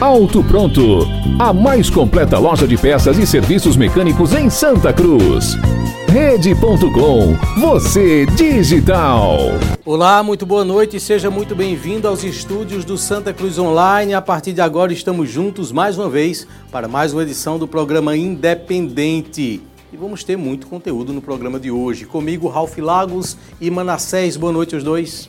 Auto Pronto, a mais completa loja de peças e serviços mecânicos em Santa Cruz. Rede.com, você digital. Olá, muito boa noite e seja muito bem-vindo aos estúdios do Santa Cruz Online. A partir de agora estamos juntos mais uma vez para mais uma edição do programa Independente. E vamos ter muito conteúdo no programa de hoje. Comigo, Ralph Lagos e Manassés. Boa noite, os dois.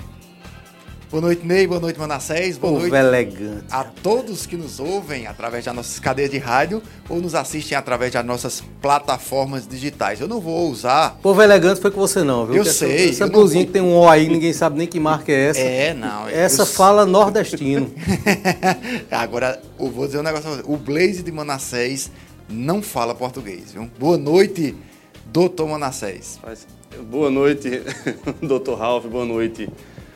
Boa noite, Ney. Boa noite, Manassés. Boa Povo noite elegante. a todos que nos ouvem através das nossas cadeias de rádio ou nos assistem através das nossas plataformas digitais. Eu não vou usar. Povo elegante foi com você não, viu? Eu Que essa- sei, Essa eu não blusinha vou- que tem um O aí, ninguém sabe nem que marca é essa. É, não. Essa eu- fala nordestino. Agora, eu vou dizer um negócio. O Blaze de Manassés não fala português, viu? Boa noite, doutor Manassés. Boa noite, Dr. Ralph, boa noite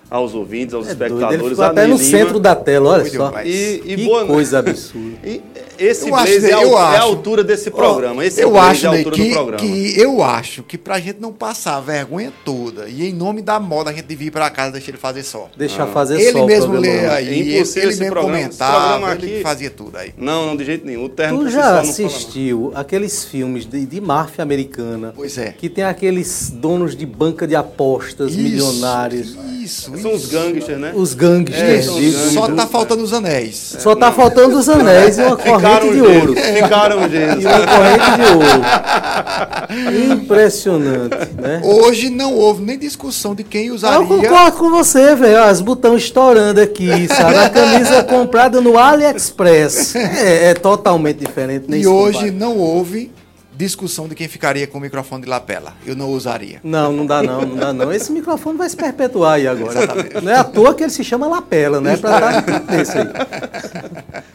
aos ouvintes, aos É doido, ele espectadores. ficou até no Lima. centro da tela, olha Doido, só. E, e que boa coisa absurda. E esse Eu acho, blaze é, a, eu é a acho. altura desse programa. Esse eu acho, é a altura que, do programa. que eu acho que pra gente não passar a vergonha toda e em nome da moda a gente devia ir pra casa e deixar ele fazer só. Deixa fazer ele só mesmo lê É aí, ele, impossível ele esse mesmo programa. Esse comentava, programa ele aqui- fazia tudo aí. Não, não, de jeito nenhum. O terno Tu já assistiu aqueles filmes de, de máfia americana? Pois é. Que tem aqueles donos de banca de apostas, Isso, milionários, Isso, São os isso. gangsters, né? os gangsters. É, os gangsters. Só tá faltando os anéis. Só tá faltando os anéis e uma corrente Ficaram de ouro. Ficaram gêmeos. E uma corrente de ouro. Impressionante, né? Hoje não houve nem discussão de quem usaria. Eu concordo com você, velho. Os botões estourando aqui, sabe? A camisa comprada no AliExpress. É, é totalmente diferente. nem E hoje compara. não houve discussão de quem ficaria com o microfone de lapela. Eu não usaria. Não, não dá não, não dá não. Esse microfone vai se perpetuar aí agora. Não é à toa que ele se chama lapela, né? Pra estar desse aí.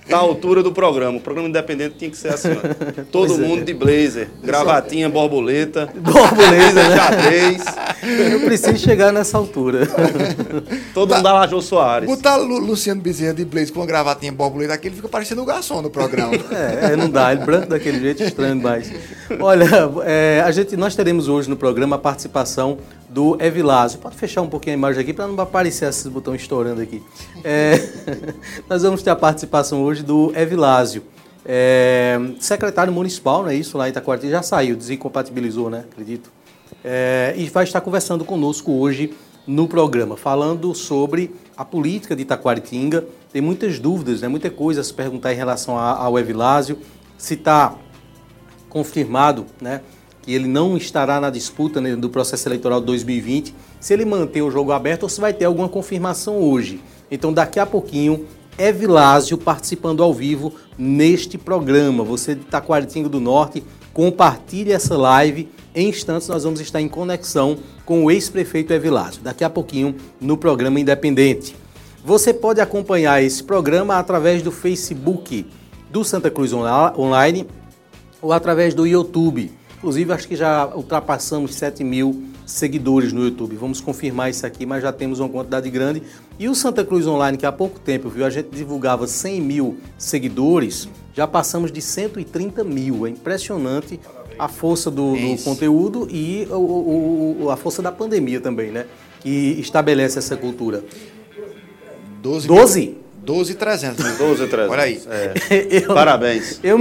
Tá à altura do programa. O programa independente tinha que ser assim, ó. Todo Pois é. mundo de blazer, gravatinha, borboleta, Borboleta, né? xadrez. Eu preciso chegar nessa altura. Todo mundo da Lajô Soares. Botar Lu- Luciano Bezerra de blaze com uma gravatinha borboleta aqui, ele fica parecendo o garçom no programa. É, é, não dá, ele branco daquele jeito estranho demais. Olha, é, a gente, nós teremos hoje no programa a participação do Evilásio. Pode fechar um pouquinho a imagem aqui para não aparecer esses botões estourando aqui. É, nós vamos ter a participação hoje do Evilásio. É, secretário municipal, não é isso? Lá em Itacoati já saiu, desincompatibilizou, né? Acredito. É, e vai estar conversando conosco hoje no programa, falando sobre a política de Itaquaritinga. Tem muitas dúvidas, né? muita coisa a se perguntar em relação ao Evilásio, se está confirmado né, que ele não estará na disputa né, do processo eleitoral de 2020, se ele mantém o jogo aberto ou se vai ter alguma confirmação hoje. Então, daqui a pouquinho, é Vilásio participando ao vivo neste programa. Você de Taquaritinga do Norte, compartilhe essa live. Em instantes, nós vamos estar em conexão com o ex-prefeito Evilásio. Daqui a pouquinho, no programa Independente. Você pode acompanhar esse programa através do Facebook do Santa Cruz Online ou através do YouTube. Inclusive, acho que já ultrapassamos 7 mil seguidores no YouTube. Vamos confirmar isso aqui, mas já temos uma quantidade grande. E o Santa Cruz Online, que há pouco tempo, viu, a gente divulgava 100 mil seguidores, já passamos de 130 mil. É impressionante a força do, do conteúdo e o- o- o- a força da pandemia também, né? Que estabelece essa cultura. 12? 12? 12 300. né? 12 300. Olha aí. É. Eu- Parabéns. Eu.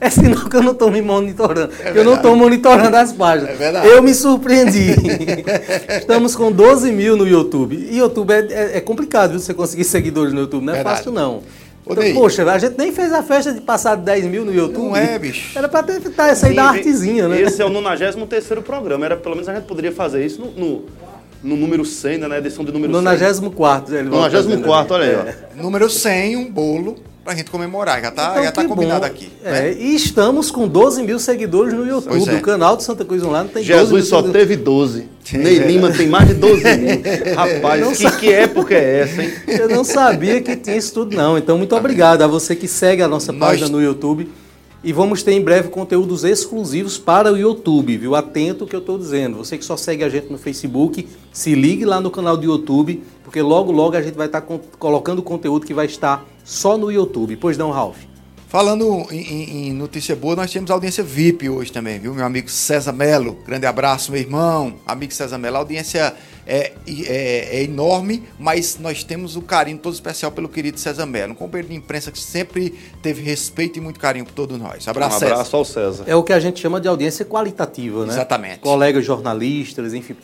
É sinal que eu não estou me monitorando. que eu não estou monitorando as páginas. É verdade. Eu me surpreendi. Estamos com 12 mil no YouTube. E YouTube é, é- é complicado, viu? Você conseguir seguidores no YouTube. Não é Verdade. fácil, não. Então, poxa, a gente nem fez a festa de passar de 10 mil no YouTube. Não é, bicho. Era pra ter tá, essa aí da artezinha, né? Esse é o 93 programa. Era, pelo menos a gente poderia fazer isso no, no, no número 100, né, na edição de número 94, 100. 94. 94, olha aí, ó. É. Número 100, um bolo pra gente comemorar. Já tá, então, já tá combinado bom. aqui. É, né? E estamos com 12 mil seguidores no YouTube. É. O canal do Santa Cruz Online tem Jesus 12 só teve 12. Ney Lima tem mais de 12 mil. Rapaz, não que, que época é essa, hein? Eu não sabia que tinha isso tudo, não. Então, muito obrigado a você que segue a nossa Nós... página no YouTube. E vamos ter em breve conteúdos exclusivos para o YouTube, viu? Atento ao que eu estou dizendo. Você que só segue a gente no Facebook, se ligue lá no canal do YouTube, porque logo, logo a gente vai estar tá colocando conteúdo que vai estar só no YouTube. Pois não, Ralph? Falando em, em, notícia boa, nós temos audiência VIP hoje também, viu? Meu amigo César Melo, grande abraço, meu irmão, amigo César Melo. A audiência é, é, é, enorme, mas nós temos um carinho todo especial pelo querido César Melo, um companheiro de imprensa que sempre teve respeito e muito carinho por todos nós. Abraço, um abraço César. ao César. É o que a gente chama de audiência qualitativa, né? Exatamente. Colegas jornalistas, enfim,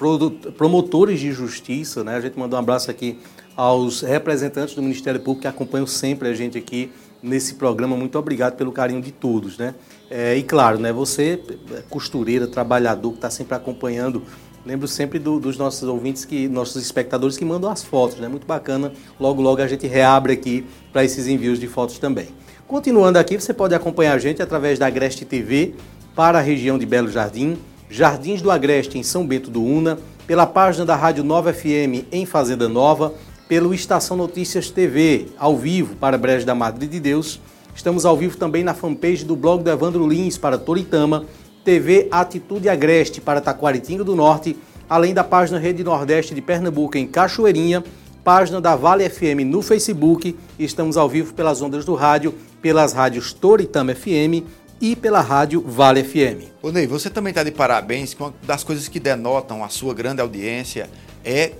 promotores de justiça, né? A gente mandou um abraço aqui aos representantes do Ministério Público que acompanham sempre a gente aqui nesse programa. Muito obrigado pelo carinho de todos, né? É, e claro, né, você, costureira, trabalhador, que está sempre acompanhando, lembro sempre do, dos nossos ouvintes, que nossos espectadores que mandam as fotos, né? Muito bacana. Logo, logo a gente reabre aqui para esses envios de fotos também. Continuando aqui, você pode acompanhar a gente através da Agreste TV para a região de Belo Jardim, Jardins do Agreste em São Bento do Una, pela página da Rádio Nova FM em Fazenda Nova, pelo Estação Notícias TV, ao vivo para Brejo da Madre de Deus. Estamos ao vivo também na fanpage do blog do Evandro Lins para Toritama, TV Atitude Agreste para Taquaritinga do Norte, além da página Rede Nordeste de Pernambuco em Cachoeirinha, página da Vale FM no Facebook. Estamos ao vivo pelas ondas do rádio, pelas rádios Toritama FM e pela rádio Vale FM. Ô Ney, você também está de parabéns. Uma das coisas que denotam a sua grande audiência é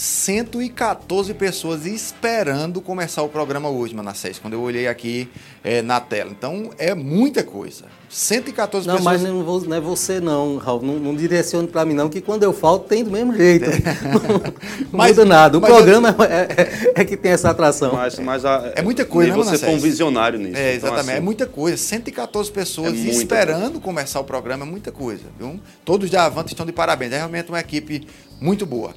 114 pessoas esperando começar o programa hoje, Manassés, quando eu olhei aqui é, na tela. Então, é muita coisa. 114 não, pessoas. Mas não, vou, não é você não, Raul. Não, não direcione para mim não, que quando eu falo tem do mesmo jeito. não, mas, muda nada. O programa eu... é, é, é, que tem essa atração. Mas, mas a, é muita coisa, né, Você foi um visionário nisso. É, então, exatamente. Então, assim, é muita coisa. 114 pessoas é esperando coisa. começar o programa. É muita coisa. Viu? Todos da Avante estão de parabéns. É realmente uma equipe muito boa.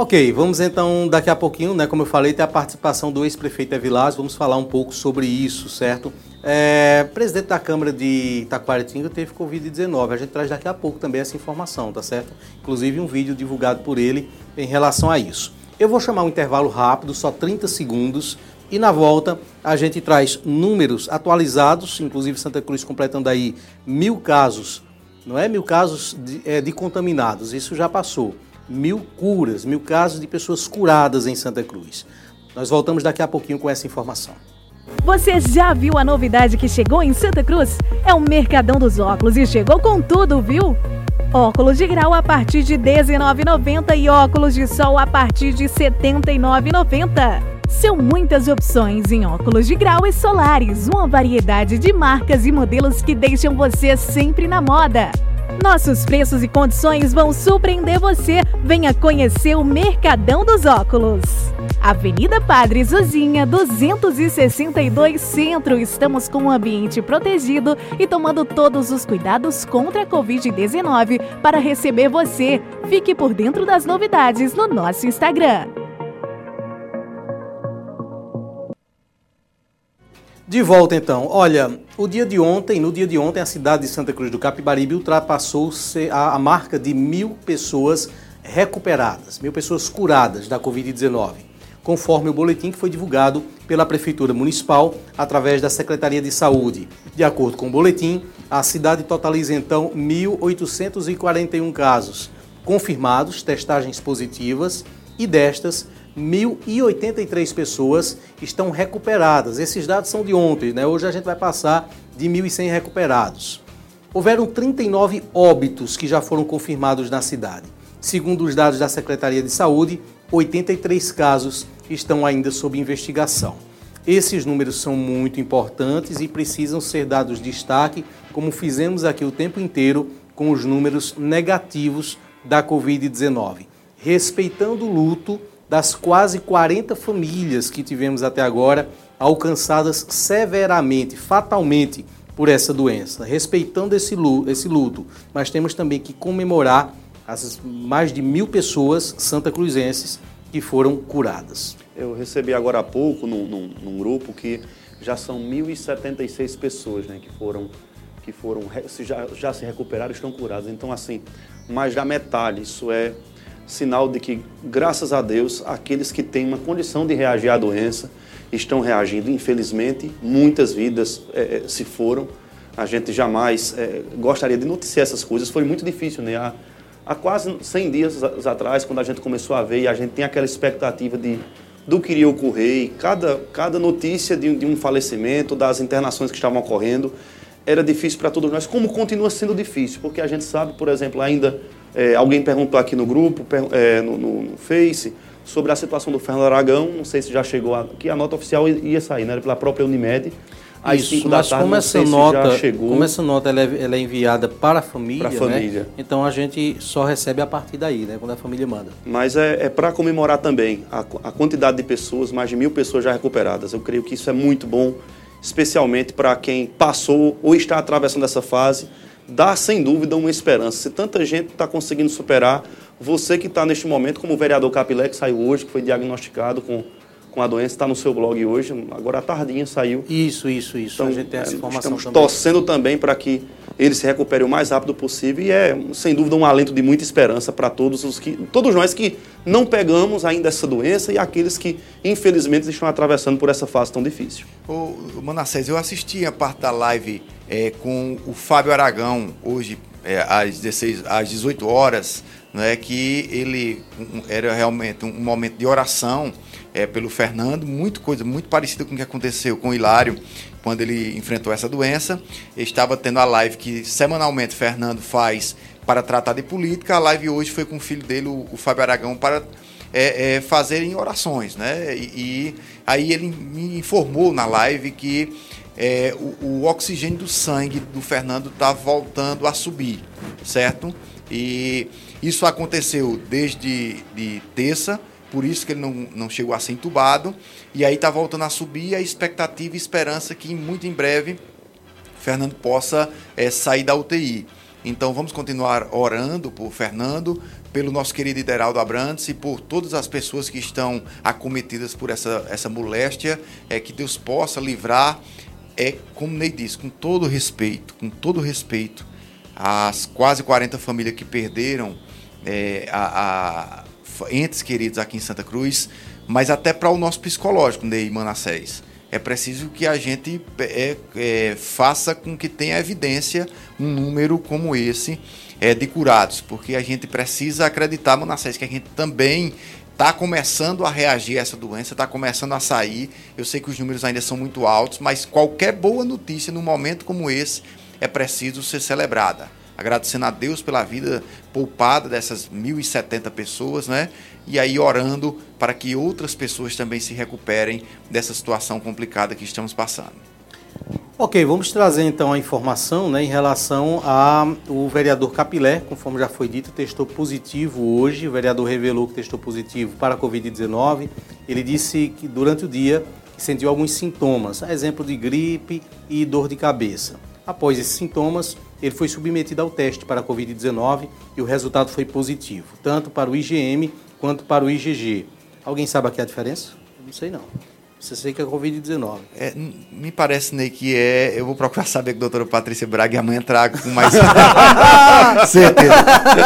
Ok, vamos então daqui a pouquinho, né? Como eu falei, ter a participação do ex-prefeito Evilás, vamos falar um pouco sobre isso, certo? É, presidente da Câmara de Itaquaritinga teve Covid-19. A gente traz daqui a pouco também essa informação, tá certo? Inclusive um vídeo divulgado por ele em relação a isso. Eu vou chamar um intervalo rápido, só 30 segundos, e na volta a gente traz números atualizados, inclusive Santa Cruz completando aí mil casos, não é mil casos de, é, de contaminados, isso já passou mil curas, mil casos de pessoas curadas em Santa Cruz. Nós voltamos daqui a pouquinho com essa informação. Você já viu a novidade que chegou em Santa Cruz? É o Mercadão dos Óculos e chegou com tudo, viu? Óculos de grau a partir de R$19,90 e óculos de sol a partir de R$ 79,90. São muitas opções em óculos de grau e solares, uma variedade de marcas e modelos que deixam você sempre na moda. Nossos preços e condições vão surpreender você. Venha conhecer o Mercadão dos Óculos. Avenida Padre Zuzinha, 262 Centro. Estamos com um ambiente protegido e tomando todos os cuidados contra a Covid-19 para receber você. Fique por dentro das novidades no nosso Instagram. De volta então. Olha, o dia de ontem, no dia de ontem, a cidade de Santa Cruz do Capibaribe ultrapassou a, a marca de mil pessoas recuperadas, mil pessoas curadas da Covid-19, conforme o boletim que foi divulgado pela Prefeitura Municipal através da Secretaria de Saúde. De acordo com o boletim, a cidade totaliza então 1.841 casos confirmados, testagens positivas, e destas, 1.083 pessoas estão recuperadas. Esses dados são de ontem, né? Hoje a gente vai passar de 1.100 recuperados. Houveram 39 óbitos que já foram confirmados na cidade. Segundo os dados da Secretaria de Saúde, 83 casos estão ainda sob investigação. Esses números são muito importantes e precisam ser dados destaque, como fizemos aqui o tempo inteiro com os números negativos da Covid-19. Respeitando o luto das quase 40 famílias que tivemos até agora alcançadas severamente, fatalmente por essa doença. Respeitando esse luto, nós temos também que comemorar as mais de mil pessoas santa cruzenses que foram curadas. Eu recebi agora há pouco num, num, num grupo que já são 1.076 pessoas né, que foram, que foram já, já se recuperaram estão curadas. Então, assim, mais da metade. Isso é sinal de que, graças a Deus, aqueles que têm uma condição de reagir à doença estão reagindo. Infelizmente, muitas vidas é, se foram. A gente jamais é, gostaria de noticiar essas coisas. Foi muito difícil, né? Há, há quase 100 dias atrás, quando a gente começou a ver e a gente tem aquela expectativa de do que iria ocorrer, e cada, cada notícia de, de um falecimento, das internações que estavam ocorrendo, era difícil para todos nós, como continua sendo difícil, porque a gente sabe, por exemplo, ainda é, alguém perguntou aqui no grupo, é, no, no, no, Face, sobre a situação do Fernando Aragão, não sei se já chegou aqui, a nota oficial ia sair, né, pela própria Unimed, às Isso, 5 da tarde, como essa nota, Como essa nota ela é, ela é enviada para a família, para a né? família. Né? então a gente só recebe a partir daí, né? quando a família manda. Mas é, é para comemorar também a, a quantidade de pessoas, mais de mil pessoas já recuperadas. Eu creio que isso é muito bom, especialmente para quem passou ou está atravessando essa fase, dá sem dúvida uma esperança. Se tanta gente está conseguindo superar, você que está neste momento, como o vereador Capilé, que saiu hoje, que foi diagnosticado com com a doença, está no seu blog hoje, agora à tardinha saiu. Isso, isso, isso. Então, a gente tem essa informação estamos também. torcendo também para que ele se recupere o mais rápido possível e é, sem dúvida, um alento de muita esperança para todos os que, todos nós que não pegamos ainda essa doença e aqueles que, infelizmente, estão atravessando por essa fase tão difícil. Ô, Manassés, eu assisti a parte da live é, com o Fábio Aragão hoje, é, às, 16, às 18 horas, né, que ele um, era realmente um momento de oração é, pelo Fernando, muito coisa muito parecida com o que aconteceu com o Hilário quando ele enfrentou essa doença. Estava tendo a live que semanalmente Fernando faz para tratar de política. A live hoje foi com o filho dele, o, o Fábio Aragão, para é, é, fazerem orações, né? E, e, aí ele me informou na live que é, o, o, oxigênio do sangue do Fernando está voltando a subir, certo? E isso aconteceu desde de terça por isso que ele não, não chegou a ser entubado. E aí está voltando a subir a expectativa e esperança que muito em breve Fernando possa é, sair da UTI. Então vamos continuar orando por Fernando, pelo nosso querido Ideraldo Abrantes e por todas as pessoas que estão acometidas por essa, essa moléstia, é, que Deus possa livrar, é, como Ney disse, com todo respeito, com todo respeito, as quase 40 famílias que perderam é, a, a entes queridos aqui em Santa Cruz, mas até para o nosso psicológico, Ney Manassés. É preciso que a gente é, é, faça com que tenha evidência um número como esse é, de curados, porque a gente precisa acreditar, Manassés, que a gente também está começando a reagir a essa doença, está começando a sair. Eu sei que os números ainda são muito altos, mas qualquer boa notícia num momento como esse é preciso ser celebrada agradecendo a Deus pela vida poupada dessas 1.070 pessoas, né? E aí orando para que outras pessoas também se recuperem dessa situação complicada que estamos passando. Ok, vamos trazer então a informação né, em relação ao vereador Capilé, conforme já foi dito, testou positivo hoje. O vereador revelou que testou positivo para a Covid-19. Ele disse que durante o dia sentiu alguns sintomas, exemplo de gripe e dor de cabeça. Após esses sintomas, ele foi submetido ao teste para a Covid-19 e o resultado foi positivo, tanto para o IgM quanto para o IgG. Alguém sabe aqui a diferença? Não sei não. Você sei que é Covid-19. É, me parece, Ney, que é. Eu vou procurar saber com a doutora Patrícia Braga e amanhã trago com mais certeza.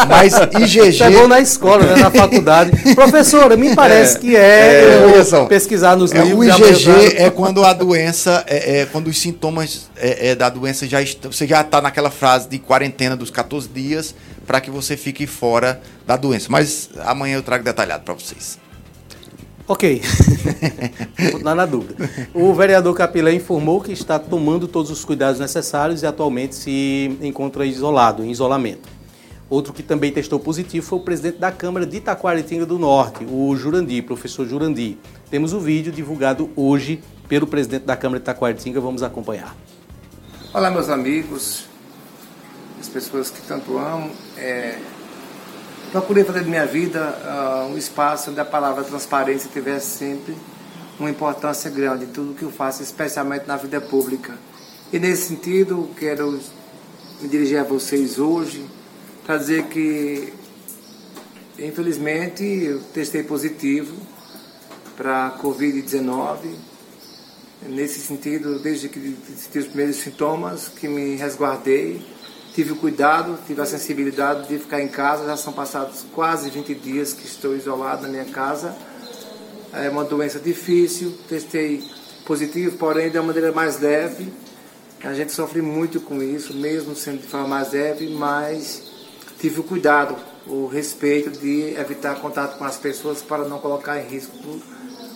Mas IgG. Chegou na escola, né, na faculdade. Professora, me parece é, que é. é eu pesquisar nos é, livros. O IgG é quando a doença. É, é quando os sintomas é, é da doença já estão. Você já está naquela fase de quarentena dos 14 dias para que você fique fora da doença. Mas amanhã eu trago detalhado para vocês. Ok, não na dúvida. O vereador Capilé informou que está tomando todos os cuidados necessários e atualmente se encontra isolado, em isolamento. Outro que também testou positivo foi o presidente da Câmara de Itaquaritinga do Norte, o Jurandir, professor Jurandir. Temos o vídeo divulgado hoje pelo presidente da Câmara de Itaquaritinga, vamos acompanhar. Olá, meus amigos, as pessoas que tanto amo. É procurei fazer de minha vida uh, um espaço onde a palavra transparência estivesse sempre uma importância grande em tudo que eu faço, especialmente na vida pública. E nesse sentido, quero me dirigir a vocês hoje para dizer que, infelizmente, eu testei positivo para a Covid-19. Nesse sentido, desde que senti os primeiros sintomas, que me resguardei, tive o cuidado, tive a sensibilidade de ficar em casa. Já são passados quase 20 dias que estou isolado na minha casa. É uma doença difícil, testei positivo, porém de uma maneira mais leve. A gente sofre muito com isso, mesmo sendo de forma mais leve, mas tive o cuidado, o respeito de evitar contato com as pessoas para não colocar em risco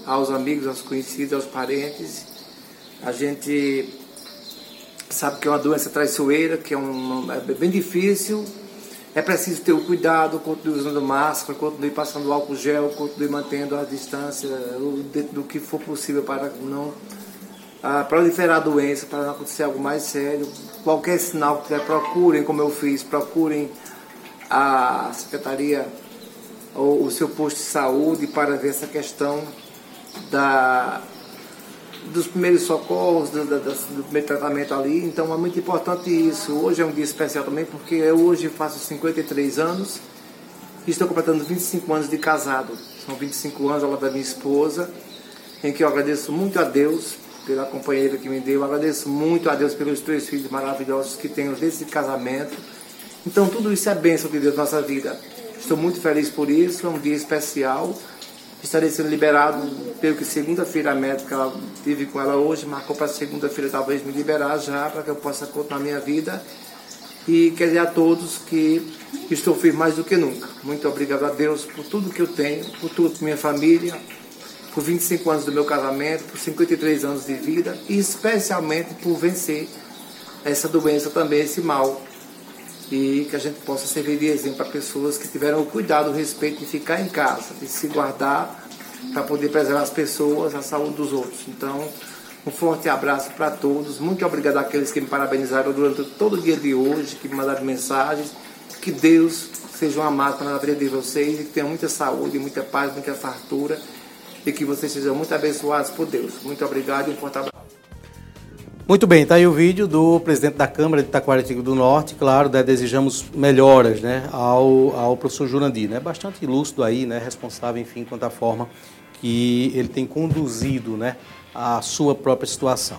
aos amigos, aos conhecidos, aos parentes. A gente sabe que é uma doença traiçoeira, que é, um, é bem difícil. É preciso ter o cuidado, continue usando máscara, continue passando álcool gel, continue mantendo a distância dentro do que for possível para não ah, proliferar a doença, para não acontecer algo mais sério. Qualquer sinal que tiver, procurem, como eu fiz, procurem a secretaria ou o seu posto de saúde para ver essa questão da, dos primeiros socorros, do, do, do, primeiro tratamento ali. Então é muito importante isso. Hoje é um dia especial também porque eu hoje faço 53 anos e estou completando 25 anos de casado. São 25 anos ao lado da minha esposa, em que eu agradeço muito a Deus pela companheira que me deu, agradeço muito a Deus pelos três filhos maravilhosos que tenho desse casamento. Então tudo isso é bênção de Deus na nossa vida. Estou muito feliz por isso, é um dia especial estarei sendo liberado, pelo que segunda-feira a médica ela tive com ela hoje, marcou para segunda-feira talvez me liberar já, para que eu possa continuar a minha vida. E quer dizer a todos que estou firme mais do que nunca. Muito obrigado a Deus por tudo que eu tenho, por tudo minha família, por 25 anos do meu casamento, por 53 anos de vida e especialmente por vencer essa doença também, esse mal e que a gente possa servir de exemplo para pessoas que tiveram o cuidado, o respeito de ficar em casa, de se guardar para poder preservar as pessoas, a saúde dos outros. Então, um forte abraço para todos. Muito obrigado àqueles que me parabenizaram durante todo o dia de hoje, que me mandaram mensagens. Que Deus seja uma máquina na vida de vocês e que tenham muita saúde, muita paz, muita fartura e que vocês sejam muito abençoados por Deus. Muito obrigado e um forte abraço. Muito bem, está aí o vídeo do presidente da Câmara de Itaquaretico do Norte. Claro, né, desejamos melhoras né, ao, ao professor Jurandir. Né, bastante lúcido aí, né, responsável, enfim, quanto à forma que ele tem conduzido né, a sua própria situação.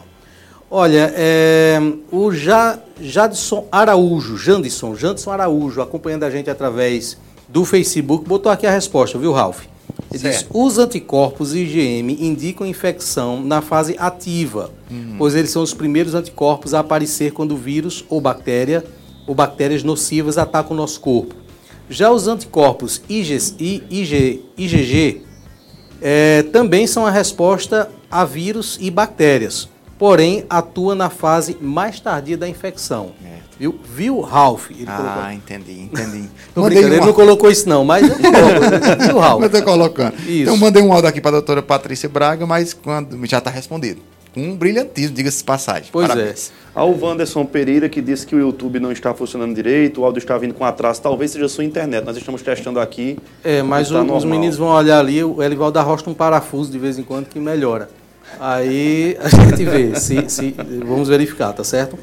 Olha, é, o Jadson Araújo, Jandson, Jandson Araújo, acompanhando a gente através do Facebook, botou aqui a resposta, viu, Ralf? Ele diz, os anticorpos IgM indicam infecção na fase ativa, uhum. pois eles são os primeiros anticorpos a aparecer quando o vírus ou bactéria ou bactérias nocivas atacam o nosso corpo. Já os anticorpos IG, IG, IgG é, também são a resposta a vírus e bactérias, porém atua na fase mais tardia da infecção. É. Viu? Viu, Ralph? Ele ah, colocou. entendi, entendi. mandei uma... Ele não colocou isso não, mas eu coloco. Viu, Ralph? Eu tô colocando. Isso. Então mandei um áudio aqui para a doutora Patrícia Braga, mas quando já está respondido. Um brilhantismo, diga-se passagem. Pois Parabéns. é. Ao Wanderson Pereira, que disse que o YouTube não está funcionando direito, o áudio está vindo com atraso, talvez seja a sua internet. Nós estamos testando aqui. É, mas o, os meninos vão olhar ali, o Elivaldo arrocha um parafuso de vez em quando que melhora. Aí a gente vê, se, se, vamos verificar, tá certo?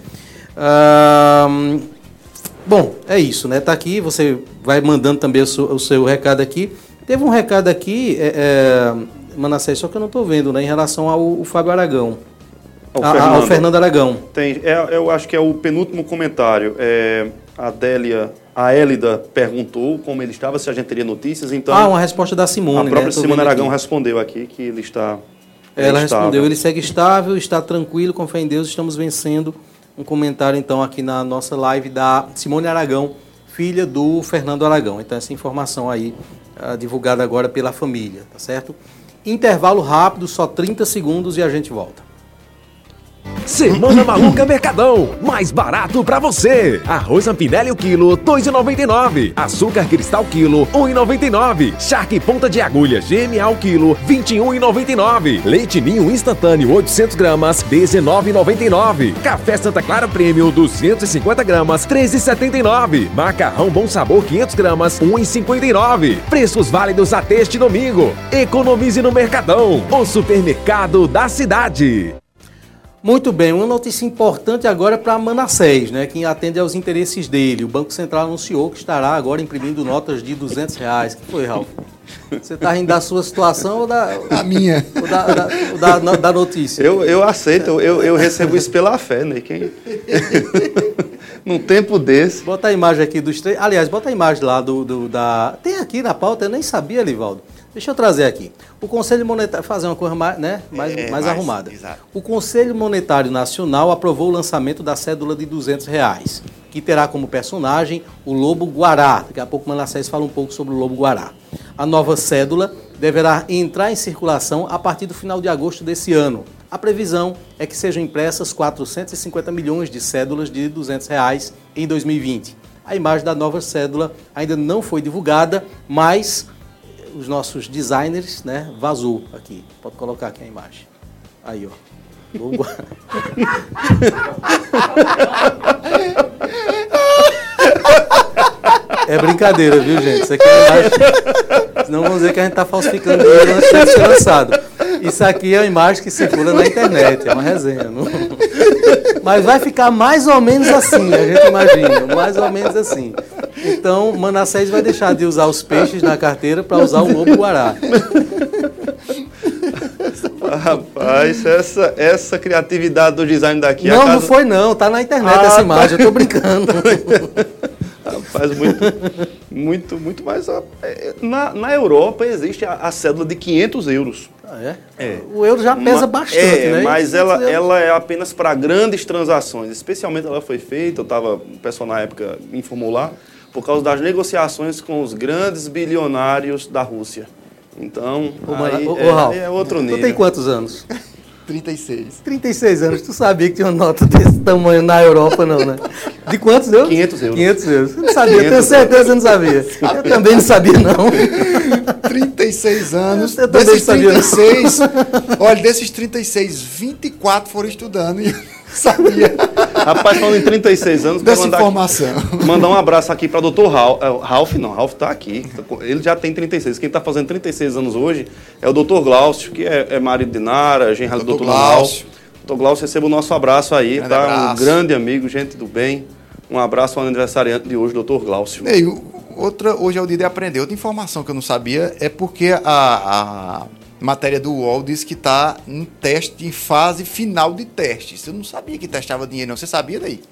bom, é isso, né? Tá aqui, você vai mandando também o seu, o seu recado aqui. Teve um recado aqui, é, é, Manassés, só que eu não estou vendo, né? Em relação ao, ao Fábio Aragão. Ao, a, Fernando. ao Fernando Aragão. Tem, é, eu acho que é o penúltimo comentário. É, a Adélia, a Élida perguntou como ele estava, se a gente teria notícias, então... Ah, uma resposta da Simone, A própria né? Simone Aragão aqui. respondeu aqui que ele está... Ela respondeu, ele segue estável, está tranquilo, com fé em Deus, estamos vencendo um comentário então aqui na nossa live da Simone Aragão, filha do Fernando Aragão. Então essa informação aí uh, divulgada agora pela família, tá certo? Intervalo rápido, só 30 segundos e a gente volta. Semana Maluca Mercadão, mais barato pra você. Arroz Ampinelli o quilo, 2,99. Açúcar cristal quilo, 1,99. Charque ponta de agulha GMA o quilo, 21,99. Leite ninho instantâneo 800 gramas, 19,99. Café Santa Clara Prêmio 250 gramas, 13,79. Macarrão Bom Sabor 500 gramas, 1,59. Preços válidos até este domingo. Economize no Mercadão, o supermercado da cidade. Muito bem, uma notícia importante agora para Manassés, né, que atende aos interesses dele. O Banco Central anunciou que estará agora imprimindo notas de 200 reais. O que foi, Ralf? Você está rindo da sua situação ou da, A minha. ou da, da, ou da, da- da notícia? Eu, eu aceito, eu, eu recebo isso pela fé, né? Quem... Num tempo desse. Bota a imagem aqui dos três. Aliás, bota a imagem lá do, do- da. Tem aqui na pauta, eu nem sabia, Livaldo. Deixa eu trazer aqui. O Conselho Monetário. Fazer uma coisa mais, né, mais, É, mais mais, arrumada. exato. O Conselho Monetário Nacional aprovou o lançamento da cédula de 200 reais, que terá como personagem o Lobo Guará. Daqui a pouco o Manassés fala um pouco sobre o Lobo Guará. A nova cédula deverá entrar em circulação a partir do final de agosto desse ano. A previsão é que sejam impressas 450 milhões de cédulas de 200 reais em 2020. A imagem da nova cédula ainda não foi divulgada, mas os nossos designers, né, vazou aqui. Pode colocar aqui a imagem. Aí, ó. É brincadeira, viu, gente? Isso aqui é imagem. Senão vão dizer que a gente está falsificando dinheiro antes de ser lançado. Isso aqui é uma imagem que circula na internet, é uma resenha. não- Mas vai ficar mais ou menos assim, a gente imagina. Mais ou menos assim. Então, Manassés vai deixar de usar os peixes na carteira para usar o lobo guará. Rapaz, essa, essa criatividade do design daqui. Não, não casa- foi não, tá na internet Ah, essa tá. imagem, eu tô brincando. Rapaz, muito, muito, muito mais. é, Na, na Europa existe a, a cédula de 500 euros. Ah, é? É. O euro já pesa Ma- bastante, é, né? Mas ela, 500 euros. ela é apenas para grandes transações. Especialmente ela foi feita, eu estava, o pessoal na época me informou lá, por causa das negociações com os grandes bilionários da Rússia. Então, Ô, Mana- aí ô, é, ô, é outro nível. Tu tem quantos anos? 36. 36 anos. Tu sabia que tinha uma nota desse tamanho na Europa, não, né? De quantos euros? 500 euros. 500 euros. Eu não sabia, 500 tenho certeza que eu não sabia. Eu também não sabia, não. 36 anos. Eu também desses sabia, não. 36, olha, desses 36, 24 foram estudando e sabia Rapaz, falando em 36 anos, dessa mandar, informação. mandar um abraço aqui para o doutor Ralf. é, Ralf não, Ralf está aqui. Ele já tem 36. Quem está fazendo 36 anos hoje é o doutor Glaucio, que é, é marido de Nara, genro do Doutor Glaucio. Doutor Glaucio, receba o nosso abraço aí, Grande tá? Um abraço. grande amigo, gente do bem. Um abraço ao aniversariante de hoje, doutor Glaucio. Ney, outra, hoje é o dia de aprender. Outra informação que eu não sabia é porque a, a matéria do UOL diz que está em teste, em fase final de testes. Eu não sabia que testava dinheiro, não. Você sabia daí?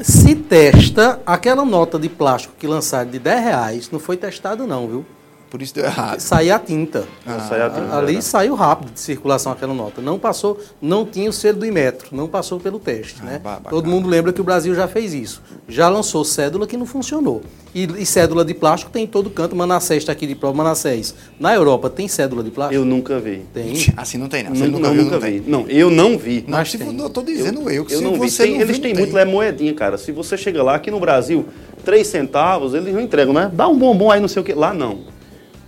Se testa, aquela nota de plástico que lançaram de 10 reais não foi testado, não, viu? Por isso deu errado. Saiu a tinta. Sai a tinta, Ali né? saiu rápido de circulação aquela nota. Não passou, não tinha o selo do Imetro, não passou pelo teste. Ah, né? bacana. Todo mundo lembra que o Brasil já fez isso. Já lançou cédula que não funcionou. E, e cédula de plástico tem em todo canto. Manassés está aqui de prova. Manassés, na Europa tem cédula de plástico? Eu nunca vi. Tem. Assim não tem, não. Você Não, nunca não, viu, nunca não tem. vi. Não, eu não vi. Não, Mas se tem. eu tô dizendo eu, que Eu se não vi. você Tem- não eles têm muito tem. é moedinha, cara. Se você chega lá, aqui no Brasil, três centavos, eles não entregam, né? Dá um bombom aí, não sei o quê. Lá não.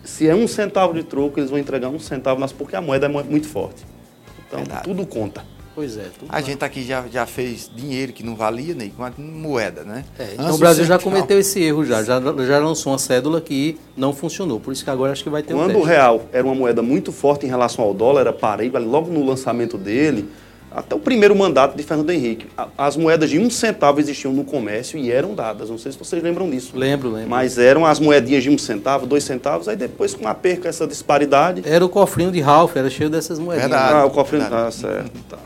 Se é um centavo de troco, eles vão entregar um centavo, mas porque a moeda é mu- muito forte. Então, Verdade. tudo conta. Pois é. tudo A gente aqui já, já fez dinheiro que não valia, nem com a moeda, né? É, Antes então o Brasil já cometeu esse erro já, já, já lançou uma cédula que não funcionou. Por isso que agora acho que vai ter um Quando o teste. real era uma moeda muito forte em relação ao dólar, era parei, logo no lançamento dele, até o primeiro mandato de Fernando Henrique, a- as moedas de um centavo existiam no comércio e eram dadas. Não sei se vocês lembram disso. Lembro, lembro. Mas eram as moedinhas de um centavo, dois centavos, aí depois com a perca, essa disparidade. Era o cofrinho de Ralph, era cheio dessas moedinhas. Verdade. Ah, o cofre. verdade. Ah, certo. Tá.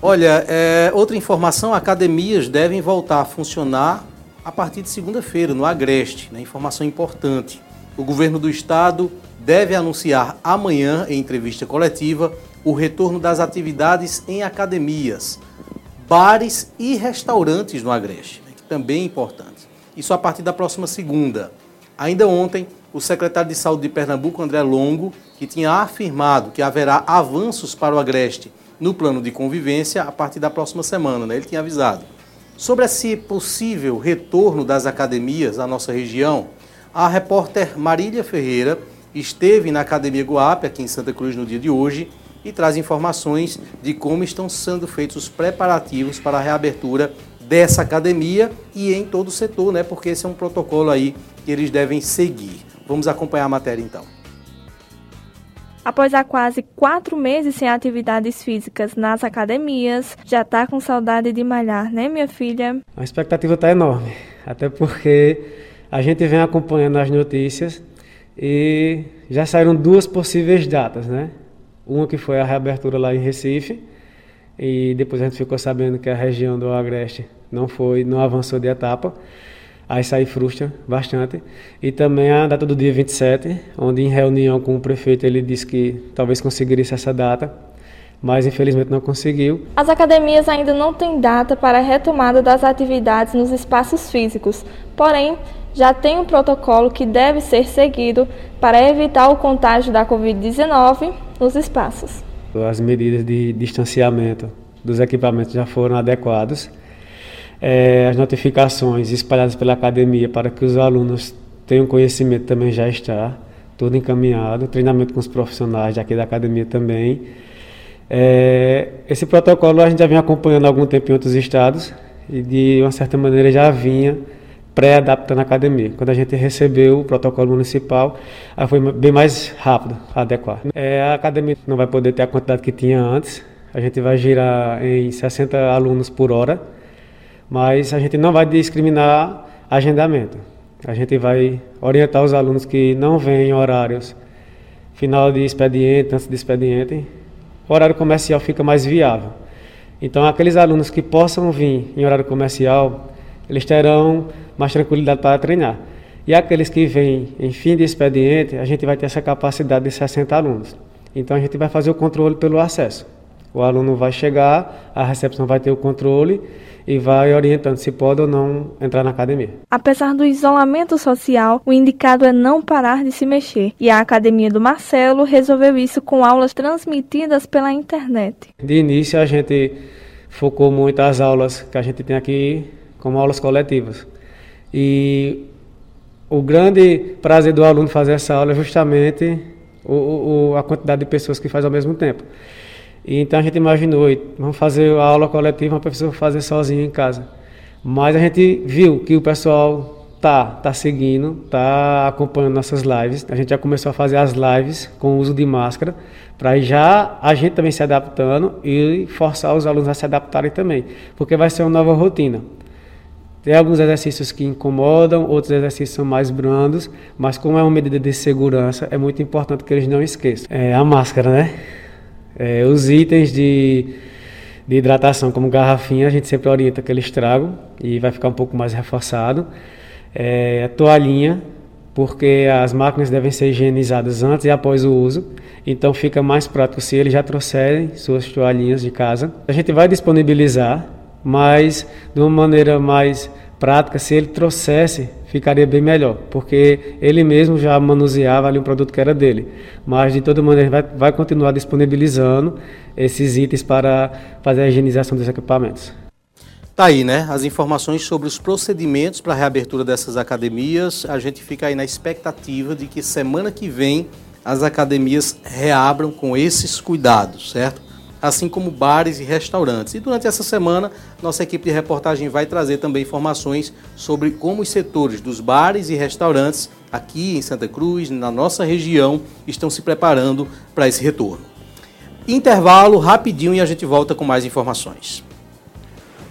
Olha, é, outra informação, academias devem voltar a funcionar a partir de segunda-feira, no Agreste. Né? Informação importante. O governo do estado deve anunciar amanhã, em entrevista coletiva, o retorno das atividades em academias, bares e restaurantes no Agreste, né? que também é importante. Isso a partir da próxima segunda. Ainda ontem, o secretário de Saúde de Pernambuco, André Longo, que tinha afirmado que haverá avanços para o Agreste no plano de convivência a partir da próxima semana, né? Ele tinha avisado. Sobre esse possível retorno das academias à nossa região, a repórter Marília Ferreira esteve na Academia Guape, aqui em Santa Cruz, no dia de hoje, e traz informações de como estão sendo feitos os preparativos para a reabertura dessa academia e em todo o setor, né? Porque esse é um protocolo aí que eles devem seguir. Vamos acompanhar a matéria então. Após há quase quatro meses sem atividades físicas nas academias, já está com saudade de malhar, né, minha filha? A expectativa está enorme, até porque a gente vem acompanhando as notícias e já saíram duas possíveis datas, né? Uma que foi a reabertura lá em Recife e depois a gente ficou sabendo que a região do Agreste não foi, não avançou de etapa. Aí isso aí frustra bastante. E também a data do dia 27, onde em reunião com o prefeito ele disse que talvez conseguiria essa data, mas infelizmente não conseguiu. As academias ainda não têm data para a retomada das atividades nos espaços físicos, porém já tem um protocolo que deve ser seguido para evitar o contágio da Covid-19 nos espaços. As medidas de distanciamento dos equipamentos já foram adequados é, as notificações espalhadas pela academia para que os alunos tenham conhecimento também já está, tudo encaminhado, treinamento com os profissionais aqui da academia também. É, esse protocolo a gente já vem acompanhando há algum tempo em outros estados e de uma certa maneira já vinha pré-adaptando a academia. Quando a gente recebeu o protocolo municipal, aí foi bem mais rápido adequar. É, a academia não vai poder ter a quantidade que tinha antes, a gente vai girar em 60 alunos por hora, mas a gente não vai discriminar agendamento. A gente vai orientar os alunos que não vêm em horários final de expediente, antes de expediente. O horário comercial fica mais viável. Então, aqueles alunos que possam vir em horário comercial, eles terão mais tranquilidade para treinar. E aqueles que vêm em fim de expediente, a gente vai ter essa capacidade de 60 alunos. Então, a gente vai fazer o controle pelo acesso. O aluno vai chegar, a recepção vai ter o controle e vai orientando se pode ou não entrar na academia. Apesar do isolamento social, o indicado é não parar de se mexer. E a academia do Marcelo resolveu isso com aulas transmitidas pela internet. De início a gente focou muito as aulas que a gente tem aqui como aulas coletivas. E o grande prazer do aluno fazer essa aula é justamente o, o, a quantidade de pessoas que faz ao mesmo tempo. E então a gente imaginou, vamos fazer a aula coletiva, uma pessoa fazer sozinha em casa. Mas a gente viu que o pessoal tá, tá seguindo, tá acompanhando nossas lives. A gente já começou a fazer as lives com o uso de máscara, para já a gente também se adaptando e forçar os alunos a se adaptarem também, porque vai ser uma nova rotina. Tem alguns exercícios que incomodam, outros exercícios são mais brandos, mas como é uma medida de segurança, é muito importante que eles não esqueçam. É a máscara, né? É, os itens de, de hidratação, como garrafinha, a gente sempre orienta que eles tragam e vai ficar um pouco mais reforçado. É, a toalhinha, porque as máquinas devem ser higienizadas antes e após o uso, então fica mais prático se eles já trouxerem suas toalhinhas de casa. A gente vai disponibilizar, mas de uma maneira mais prática, se ele trouxesse, ficaria bem melhor, porque ele mesmo já manuseava ali um produto que era dele. Mas de toda maneira vai, vai continuar disponibilizando esses itens para fazer a higienização dos equipamentos. Tá aí, né? As informações sobre os procedimentos para a reabertura dessas academias. A gente fica aí na expectativa de que semana que vem as academias reabram com esses cuidados, certo? Assim como bares e restaurantes. E durante essa semana, nossa equipe de reportagem vai trazer também informações sobre como os setores dos bares e restaurantes aqui em Santa Cruz, na nossa região, estão se preparando para esse retorno. Intervalo rapidinho e a gente volta com mais informações.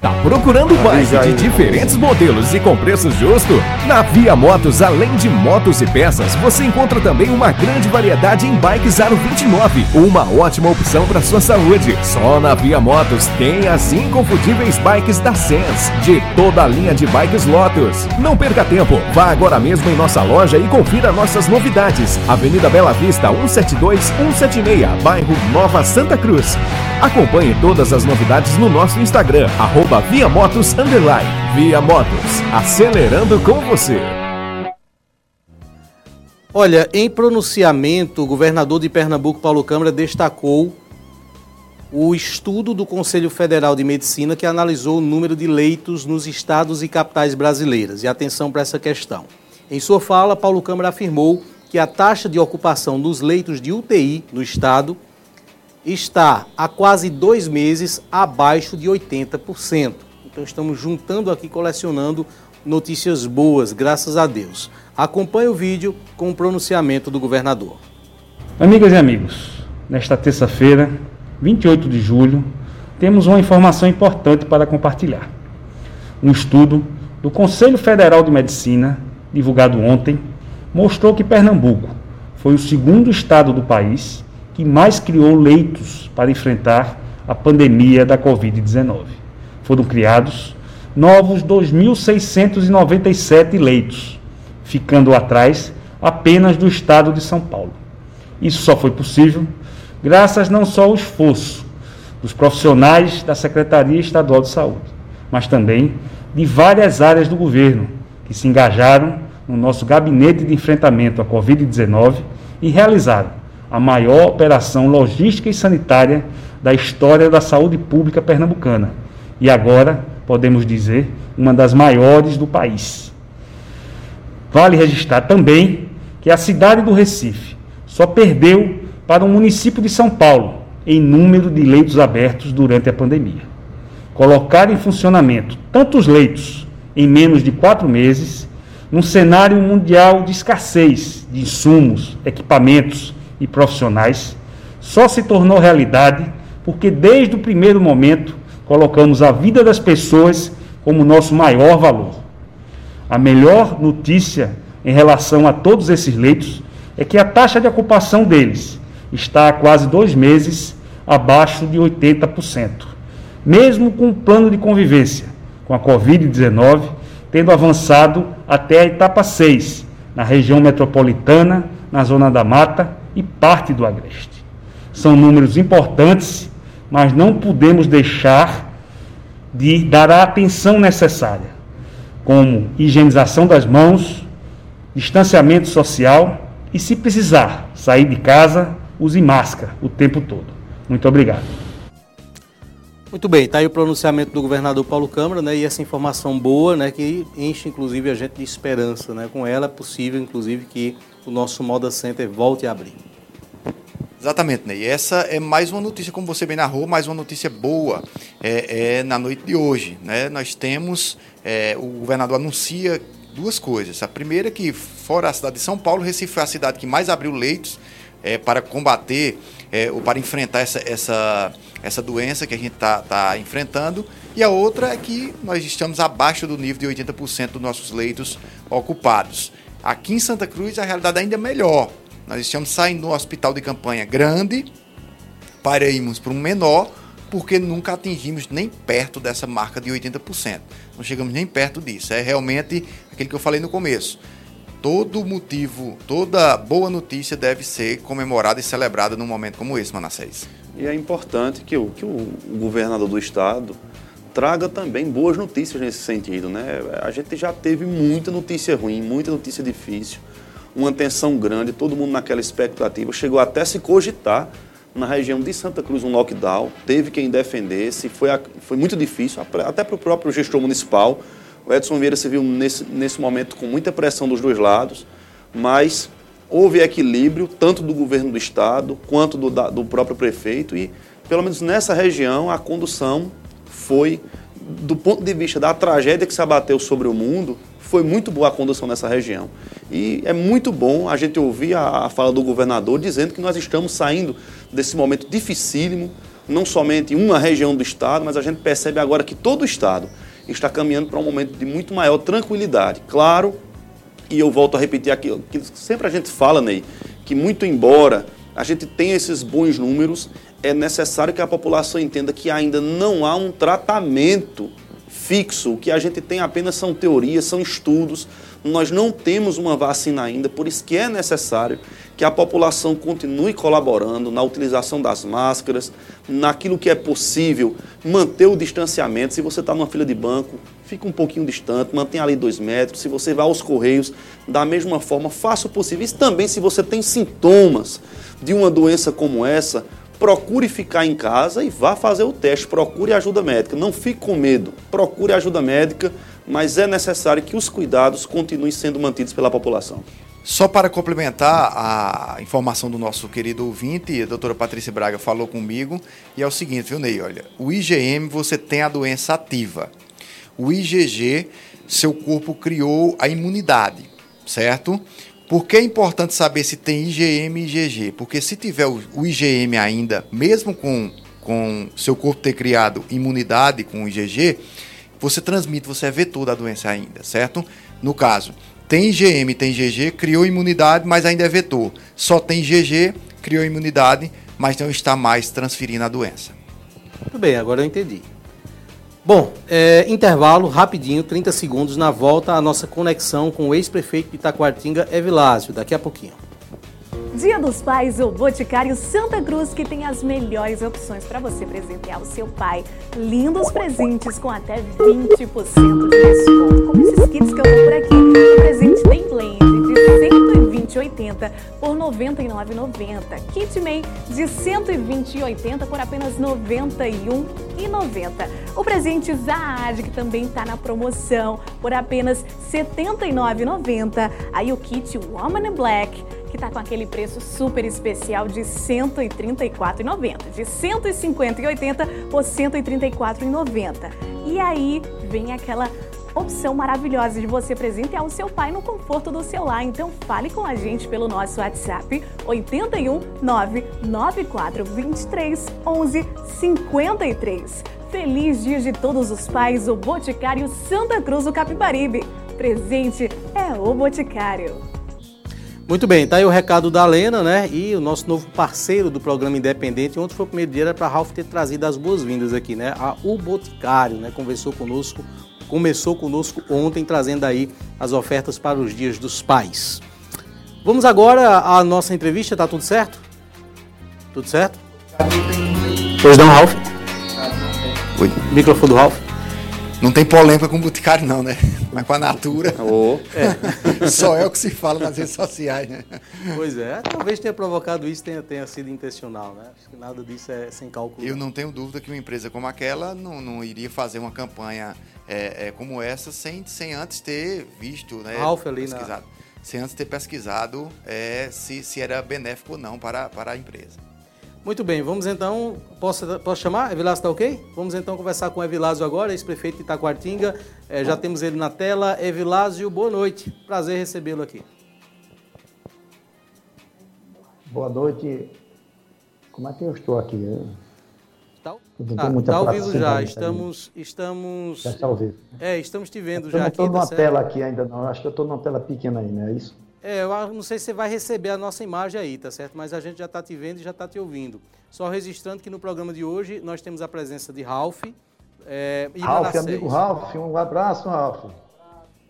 Tá procurando bike de diferentes modelos e com preço justo? Na Via Motos, além de motos e peças, você encontra também uma grande variedade em bikes Aro 29, uma ótima opção para sua saúde. Só na Via Motos tem as inconfundíveis bikes da Sense, de toda a linha de bikes Lotus. Não perca tempo, vá agora mesmo em nossa loja e confira nossas novidades. Avenida Bela Vista, 172 176, bairro Nova Santa Cruz. Acompanhe todas as novidades no nosso Instagram, arroba Via Motos Underline. Via Motos, acelerando com você. Olha, em pronunciamento, o governador de Pernambuco, Paulo Câmara, destacou o estudo do Conselho Federal de Medicina que analisou o número de leitos nos estados e capitais brasileiras. E atenção para essa questão. Em sua fala, Paulo Câmara afirmou que a taxa de ocupação dos leitos de UTI no estado está há quase dois meses abaixo de 80%. Então estamos juntando aqui, colecionando notícias boas, graças a Deus. Acompanhe o vídeo com o pronunciamento do governador. Amigas e amigos, nesta terça-feira, 28 de julho, temos uma informação importante para compartilhar. Um estudo do Conselho Federal de Medicina, divulgado ontem, mostrou que Pernambuco foi o segundo estado do país que mais criou leitos para enfrentar a pandemia da Covid-19. Foram criados novos 2.697 leitos, ficando atrás apenas do estado de São Paulo. Isso só foi possível graças não só ao esforço dos profissionais da Secretaria Estadual de Saúde, mas também de várias áreas do governo que se engajaram no nosso gabinete de enfrentamento à Covid-19 e realizaram a maior operação logística e sanitária da história da saúde pública pernambucana. E agora, podemos dizer, uma das maiores do país. Vale registrar também que a cidade do Recife só perdeu para o município de São Paulo em número de leitos abertos durante a pandemia. Colocar em funcionamento tantos leitos em menos de quatro meses, num cenário mundial de escassez de insumos, equipamentos e profissionais, só se tornou realidade porque, desde o primeiro momento, colocamos a vida das pessoas como nosso maior valor. A melhor notícia em relação a todos esses leitos é que a taxa de ocupação deles está há quase dois meses abaixo de 80%, mesmo com o plano de convivência com a Covid-19 tendo avançado até a etapa 6, na região metropolitana, na Zona da Mata e parte do Agreste. São números importantes, mas não podemos deixar de dar a atenção necessária, como higienização das mãos, distanciamento social e, se precisar sair de casa, use máscara o tempo todo. Muito obrigado. Muito bem, está aí o pronunciamento do governador Paulo Câmara, né, e essa informação boa, né, que enche inclusive a gente de esperança, né, com ela é possível inclusive que o nosso Moda Center volte a abrir. Exatamente, Ney. Essa é mais uma notícia, como você bem narrou, mais uma notícia boa é, é na noite de hoje. Né? Nós temos, é, o governador anuncia duas coisas. A primeira é que, fora a cidade de São Paulo, Recife foi a cidade que mais abriu leitos é, para combater é, ou para enfrentar essa, essa, essa doença que a gente está tá enfrentando. E a outra é que nós estamos abaixo do nível de 80% dos nossos leitos ocupados. Aqui em Santa Cruz a realidade ainda é melhor. Nós estamos saindo do hospital de campanha grande para para um menor, porque nunca atingimos nem perto dessa marca de 80%. Não chegamos nem perto disso. É realmente aquilo que eu falei no começo todo motivo, toda boa notícia deve ser comemorada e celebrada num momento como esse, Manassés. E é importante que o, que o governador do estado traga também boas notícias nesse sentido. Né? A gente já teve muita notícia ruim, muita notícia difícil, uma tensão grande, todo mundo naquela expectativa. Chegou até se cogitar na região de Santa Cruz um lockdown, teve quem defendesse, foi, foi muito difícil, até para o próprio gestor municipal o Edson Vieira se viu nesse, nesse momento com muita pressão dos dois lados, mas houve equilíbrio tanto do governo do estado quanto do, da, do próprio prefeito e, pelo menos nessa região, a condução foi, do ponto de vista da tragédia que se abateu sobre o mundo, foi muito boa a condução nessa região. E é muito bom a gente ouvir a, a fala do governador dizendo que nós estamos saindo desse momento dificílimo, não somente uma região do estado, mas a gente percebe agora que todo o estado está caminhando para um momento de muito maior tranquilidade. Claro, e eu volto a repetir aqui, que sempre a gente fala, Ney, que muito embora a gente tenha esses bons números, é necessário que a população entenda que ainda não há um tratamento fixo. O que a gente tem apenas são teorias, são estudos. Nós não temos uma vacina ainda, por isso que é necessário que a população continue colaborando na utilização das máscaras, naquilo que é possível, manter o distanciamento. Se você está numa fila de banco, fica um pouquinho distante, mantenha ali dois metros. Se você vai aos correios, da mesma forma, faça o possível. Isso também, se você tem sintomas de uma doença como essa, procure ficar em casa e vá fazer o teste, procure ajuda médica. Não fique com medo, procure ajuda médica, mas é necessário que os cuidados continuem sendo mantidos pela população. Só para complementar a informação do nosso querido ouvinte, a doutora Patrícia Braga falou comigo, e é o seguinte, viu, Ney? Olha, o IgM você tem a doença ativa. O IgG, seu corpo criou a imunidade, certo? Por que é importante saber se tem IgM e IgG? Porque se tiver o IgM ainda, mesmo com, com seu corpo ter criado imunidade com o IgG, você transmite, você é vetor da doença ainda, certo? No caso, tem IgM, tem IgG, criou imunidade, mas ainda é vetor. Só tem IgG, criou imunidade, mas não está mais transferindo a doença. Muito bem, agora eu entendi. Bom, é, intervalo rapidinho, 30 segundos, na volta a nossa conexão com o ex-prefeito de Itacoatinga, Evilásio, daqui a pouquinho. Dia dos Pais, o Boticário Santa Cruz, que tem as melhores opções para você presentear o seu pai. Lindos presentes com até 20% de desconto, como esses kits que eu vou por aqui. O presente tem blend de 120,80 por 99,90. Kit May de 120,80 por apenas 91,90. O presente Zaad, que também está na promoção, por apenas 79,90. Aí o kit Woman in Black que está com aquele preço super especial de R$ 134,90, de R$ 150,80 por R$ 134,90. E aí vem aquela opção maravilhosa de você presentear o seu pai no conforto do seu lar. Então fale com a gente pelo nosso WhatsApp 81 994 23 11 53. Feliz Dia de Todos os Pais, o Boticário Santa Cruz do Capibaribe. Presente é o Boticário. Muito bem, tá aí o recado da Lena, né? E o nosso novo parceiro do programa Independente. Ontem foi o primeiro dia, para Ralph ter trazido as boas-vindas aqui, né? A O Boticário, né? Conversou conosco, começou conosco ontem, trazendo aí as ofertas para os dias dos pais. Vamos agora à nossa entrevista, tá tudo certo? Tudo certo? Pois não, Ralph? Oi. Microfone do Ralph. Não tem polêmica com o Boticário, não, né? Mas com a Natura. Oh. É. Só é o que se fala nas redes sociais, né? Pois é, talvez tenha provocado isso, tenha, tenha sido intencional, né? Acho que nada disso é sem cálculo. Eu não tenho dúvida que uma empresa como aquela não, não iria fazer uma campanha é, é, como essa sem, sem antes ter visto, né? Ralf ali pesquisado. Na... Sem antes ter pesquisado é, se, se era benéfico ou não para, para a empresa. Muito bem, vamos então. Posso, posso chamar? Evilásio está ok? Vamos então conversar com o Evilásio agora, ex-prefeito de Itaquartinga. É, já temos ele na tela. Evilásio, boa noite. Prazer recebê-lo aqui. Boa noite. Como é que eu estou aqui? Está tá, tá ao vivo já. Estamos, estamos. Já está ao vivo. É, estamos te vendo eu já aqui. Não estou numa tela aqui ainda não. Acho que eu estou numa tela pequena aí, não é isso? É, eu não sei se você vai receber a nossa imagem aí, tá certo? Mas a gente já está te vendo e já está te ouvindo. Só registrando que no programa de hoje nós temos a presença de Ralph é, e Ralph, Manassés. amigo Ralph, um abraço, Ralph.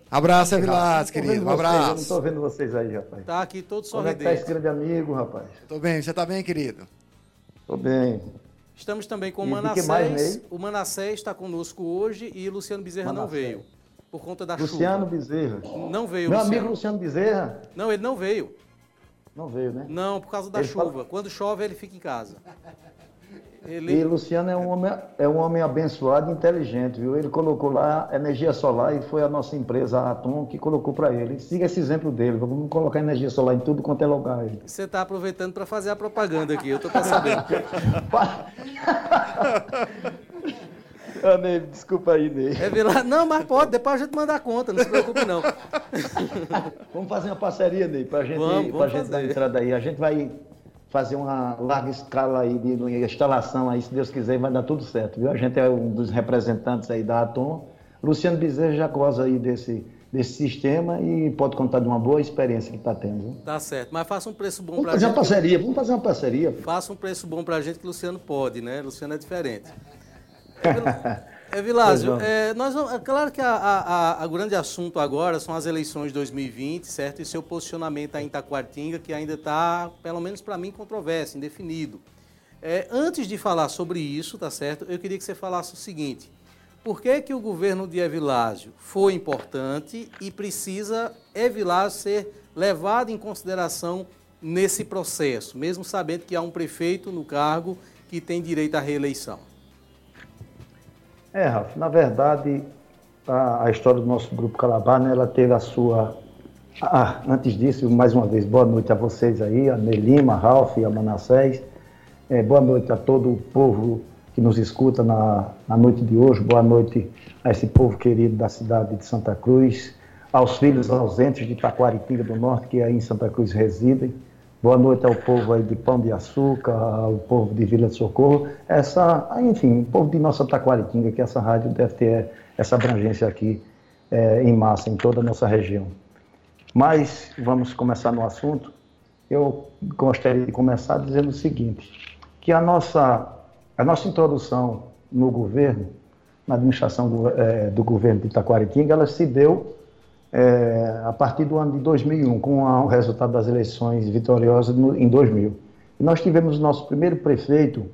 Abraço, Vilas, querido. Um abraço. Vocês, eu não estou vendo vocês aí, rapaz. Tá aqui todo sorridente. Como é que tá esse grande amigo, rapaz? Estou bem, você está bem, querido? Estou bem. Estamos também com o Manassés. O Manassés está conosco hoje e o Luciano Bezerra Manassés. não veio por conta da Luciano chuva. Bezerra. Não veio, Meu Luciano. amigo Luciano Bezerra? Não, ele não veio. Não veio, né? Não, por causa da ele chuva. Fala... Quando chove, ele fica em casa. Ele... E Luciano é um, homem, é um homem abençoado e inteligente, viu? Ele colocou lá energia solar e foi a nossa empresa, a Atom, que colocou para ele. Siga esse exemplo dele, vamos colocar energia solar em tudo quanto é lugar. Você está aproveitando para fazer a propaganda aqui, eu estou sabendo. Ah, Ney, desculpa aí, Ney. É vilar... Não, mas pode, depois a gente manda a conta, não se preocupe não. vamos fazer uma parceria, Ney, para gente, vamos, vamos gente dar entrada aí. A gente vai fazer uma larga escala aí de, de instalação aí, se Deus quiser, vai dar tudo certo, viu? A gente é um dos representantes aí da Atom. Luciano Bezerra já goza aí desse, desse sistema e pode contar de uma boa experiência que está tendo. Viu? Tá certo, mas faça um preço bom para a gente. Vamos fazer uma parceria, vamos fazer uma parceria. Faça um preço bom para a gente que o Luciano pode, né? Luciano é diferente. É, Vilásio, é, nós, é claro que a, grande assunto agora são as eleições de 2020, certo? E seu posicionamento aí em Itaquartinga, que ainda está, pelo menos para mim, controverso, indefinido. É, antes de falar sobre isso, tá certo? Eu queria que você falasse o seguinte: por que, que o governo de Evilásio foi importante e precisa Evilásio ser levado em consideração nesse processo, mesmo sabendo que há um prefeito no cargo que tem direito à reeleição? É, Ralf, na verdade, a, a, história do nosso grupo Calabar, né, ela teve a sua. Ah, antes disso, mais uma vez, boa noite a vocês aí, a Nelima, a Ralf e a Manassés. É, boa noite a todo o povo que nos escuta na, na noite de hoje. Boa noite a esse povo querido da cidade de Santa Cruz, aos filhos ausentes de Taquaritinga do Norte, que aí em Santa Cruz residem. Boa noite ao povo aí de Pão de Açúcar, ao povo de Vila de Socorro, essa, enfim, o povo de nossa Taquaritinga, que essa rádio deve ter essa abrangência aqui é, em massa, em toda a nossa região. Mas vamos começar no assunto. Eu gostaria de começar dizendo o seguinte, que a nossa, a nossa introdução no governo, na administração do, é, do governo de Taquaritinga, ela se deu é, a partir do ano de 2001, com a, o resultado das eleições vitoriosas no, em 2000. E nós tivemos o nosso primeiro prefeito,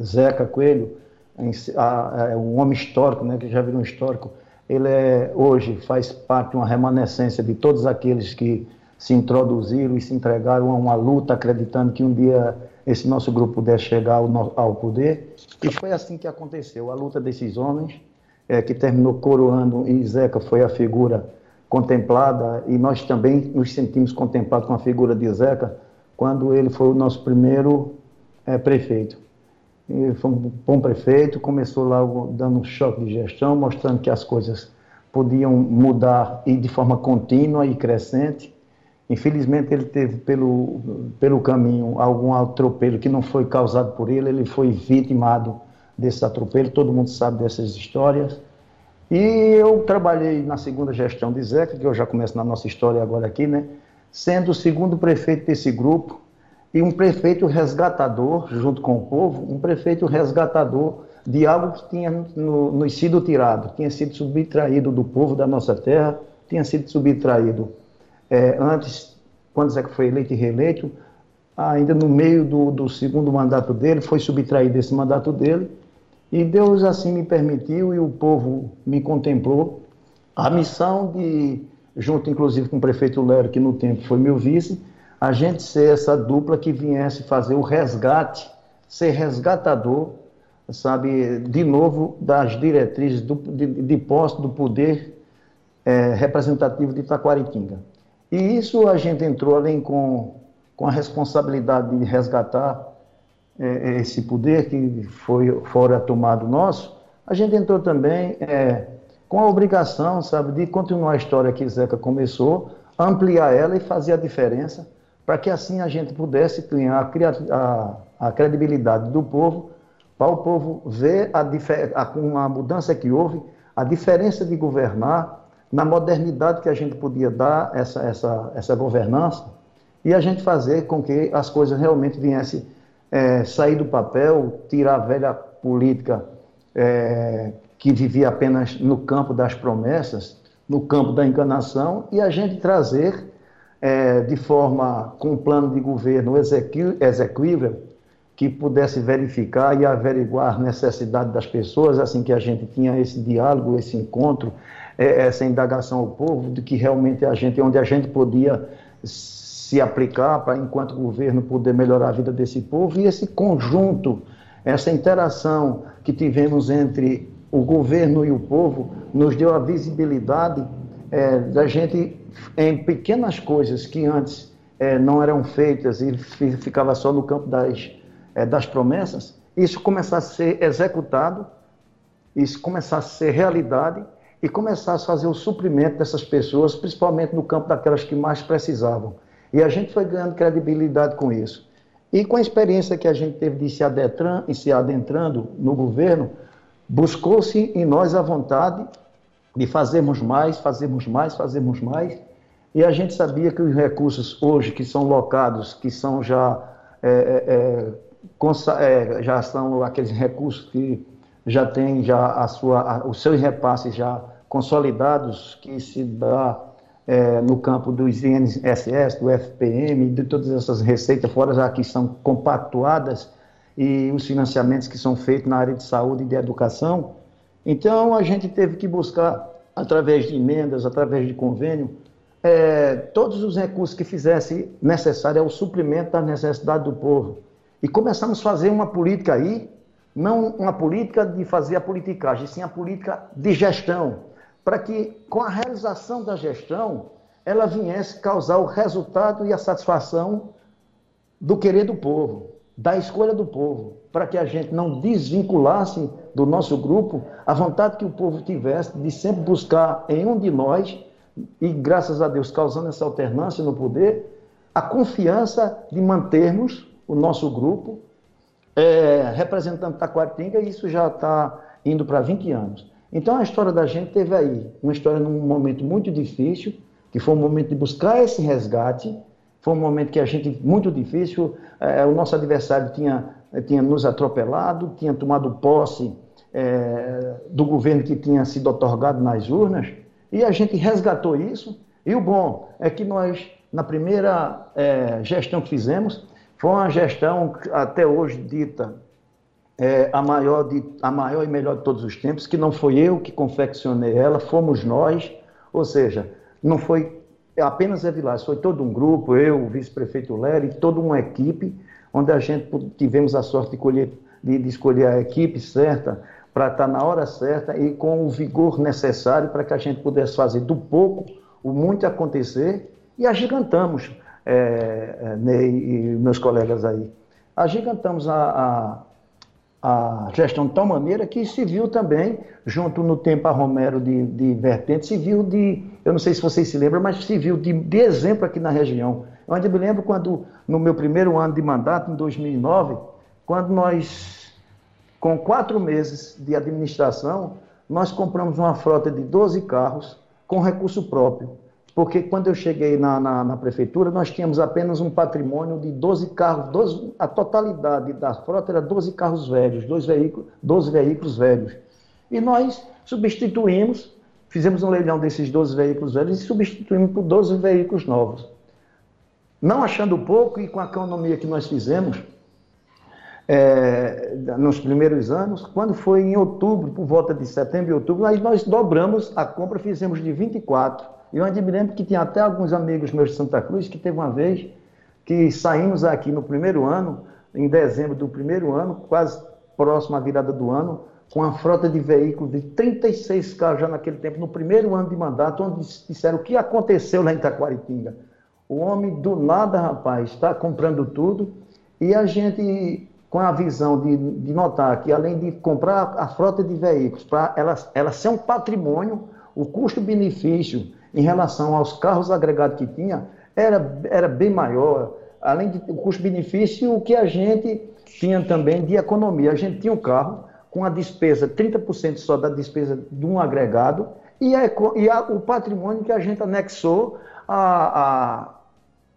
Zeca Coelho, em, a, a, um homem histórico, né, que já virou um histórico. Ele é, hoje faz parte de uma remanescência de todos aqueles que se introduziram e se entregaram a uma luta, acreditando que um dia esse nosso grupo pudesse chegar ao, ao poder. E foi assim que aconteceu. A luta desses homens, é, que terminou coroando, e Zeca foi a figura contemplada e nós também nos sentimos contemplados com a figura de Zeca quando ele foi o nosso primeiro é, prefeito. E foi um bom prefeito, começou lá dando um choque de gestão, mostrando que as coisas podiam mudar e de forma contínua e crescente. Infelizmente ele teve pelo, pelo caminho algum atropelo que não foi causado por ele, ele foi vitimado desse atropelo, todo mundo sabe dessas histórias. E eu trabalhei na segunda gestão de Zeca, que eu já começo na nossa história agora aqui, né? Sendo o segundo prefeito desse grupo e um prefeito resgatador, junto com o povo, um prefeito resgatador de algo que tinha no, nos sido tirado, tinha sido subtraído do povo da nossa terra, tinha sido subtraído é, antes, quando Zeca foi eleito e reeleito, ainda no meio do, do segundo mandato dele, foi subtraído esse mandato dele, e Deus assim me permitiu e o povo me contemplou. A missão de, junto inclusive com o prefeito Lero, que no tempo foi meu vice, a gente ser essa dupla que viesse fazer o resgate, ser resgatador, sabe, de novo das diretrizes do, de, de posse do poder é, representativo de Itaquaritinga. E isso a gente entrou além com, com a responsabilidade de resgatar é, é, esse poder que foi fora tomado nosso, a gente entrou também é, com a obrigação, sabe, de continuar a história que Zeca começou, ampliar ela e fazer a diferença, para que assim a gente pudesse ganhar a, a, a credibilidade do povo, para o povo ver a, a mudança que houve, a diferença de governar, na modernidade que a gente podia dar essa, essa, essa governança, e a gente fazer com que as coisas realmente viessem é, sair do papel, tirar a velha política é, que vivia apenas no campo das promessas, no campo da enganação, e a gente trazer é, de forma com um plano de governo execuível que pudesse verificar e averiguar a necessidade das pessoas, assim que a gente tinha esse diálogo, esse encontro, é, essa indagação ao povo, de que realmente a gente, onde a gente podia se aplicar para, enquanto governo, poder melhorar a vida desse povo e esse conjunto, essa interação que tivemos entre o governo e o povo, nos deu a visibilidade é, da gente em pequenas coisas que antes é, não eram feitas e ficava só no campo das, é, das promessas, isso começar a ser executado, isso começar a ser realidade e começar a fazer o suprimento dessas pessoas, principalmente no campo daquelas que mais precisavam. E a gente foi ganhando credibilidade com isso. E com a experiência que a gente teve de se, adentrando, se adentrando no governo, buscou-se em nós a vontade de fazermos mais, fazermos mais, fazermos mais. E a gente sabia que os recursos hoje que são locados, que são já, é, é, é, já são aqueles recursos que já têm já a sua, a, os seus repasses já consolidados, que se dá é, no campo dos INSS, do FPM, de todas essas receitas, fora já que são compactuadas, e os financiamentos que são feitos na área de saúde e de educação. Então, a gente teve que buscar, através de emendas, através de convênio, é, todos os recursos que fizesse necessário ao suprimento das necessidades do povo. E começamos a fazer uma política aí, não uma política de fazer a politicagem, sim a política de gestão, para que com a realização da gestão ela viesse causar o resultado e a satisfação do querer do povo, da escolha do povo, para que a gente não desvinculasse do nosso grupo a vontade que o povo tivesse de sempre buscar em um de nós e graças a Deus causando essa alternância no poder, a confiança de mantermos o nosso grupo é, representando Taquatinga, e isso já está indo para 20 anos. Então a história da gente teve aí uma história num momento muito difícil, que foi um momento de buscar esse resgate, foi um momento que a gente, muito difícil, é, o nosso adversário tinha, tinha nos atropelado, tinha tomado posse é, do governo que tinha sido otorgado nas urnas, e a gente resgatou isso. E o bom é que nós, na primeira é, gestão que fizemos, foi uma gestão até hoje dita é, a, maior de, a maior e melhor de todos os tempos, que não foi eu que confeccionei ela, fomos nós, ou seja, não foi apenas a Vilas, foi todo um grupo, eu, o vice-prefeito Léry, toda uma equipe, onde a gente tivemos a sorte de, colher, de, de escolher a equipe certa, para estar na hora certa e com o vigor necessário para que a gente pudesse fazer do pouco o muito acontecer e agigantamos, é, é, Ney e meus colegas aí, agigantamos a, a, gestão de tal maneira que se viu também, junto no tempo a Romero de, de Vertente, se viu de, eu não sei se vocês se lembram, mas se viu de, de exemplo aqui na região. Eu ainda me lembro quando, no meu primeiro ano de mandato, em 2009, quando nós com quatro meses de administração, nós compramos uma frota de 12 carros com recurso próprio. Porque quando eu cheguei na, na, na prefeitura, nós tínhamos apenas um patrimônio de 12 carros, 12, a totalidade da frota era 12 carros velhos, 12 veículos, 12 veículos velhos. E nós substituímos, fizemos um leilão desses 12 veículos velhos e substituímos por 12 veículos novos. Não achando pouco e com a economia que nós fizemos, é, nos primeiros anos, quando foi em outubro, por volta de setembro e outubro, aí nós dobramos a compra, fizemos de 24. Eu ainda me lembro que tinha até alguns amigos meus de Santa Cruz que teve uma vez que saímos aqui no primeiro ano, em dezembro do primeiro ano, quase próximo à virada do ano, com a frota de veículos de 36 carros já naquele tempo, no primeiro ano de mandato, onde disseram o que aconteceu lá em Itaquaritinga. O homem do nada, rapaz, está comprando tudo e a gente com a visão de, de notar que, além de comprar a frota de veículos, para ela, ela ser um patrimônio, o custo-benefício em relação aos carros agregados que tinha era, era bem maior. Além do custo-benefício, o que a gente tinha também de economia. A gente tinha um carro com a despesa, 30% só da despesa de um agregado, e, a, e a, o patrimônio que a gente anexou a,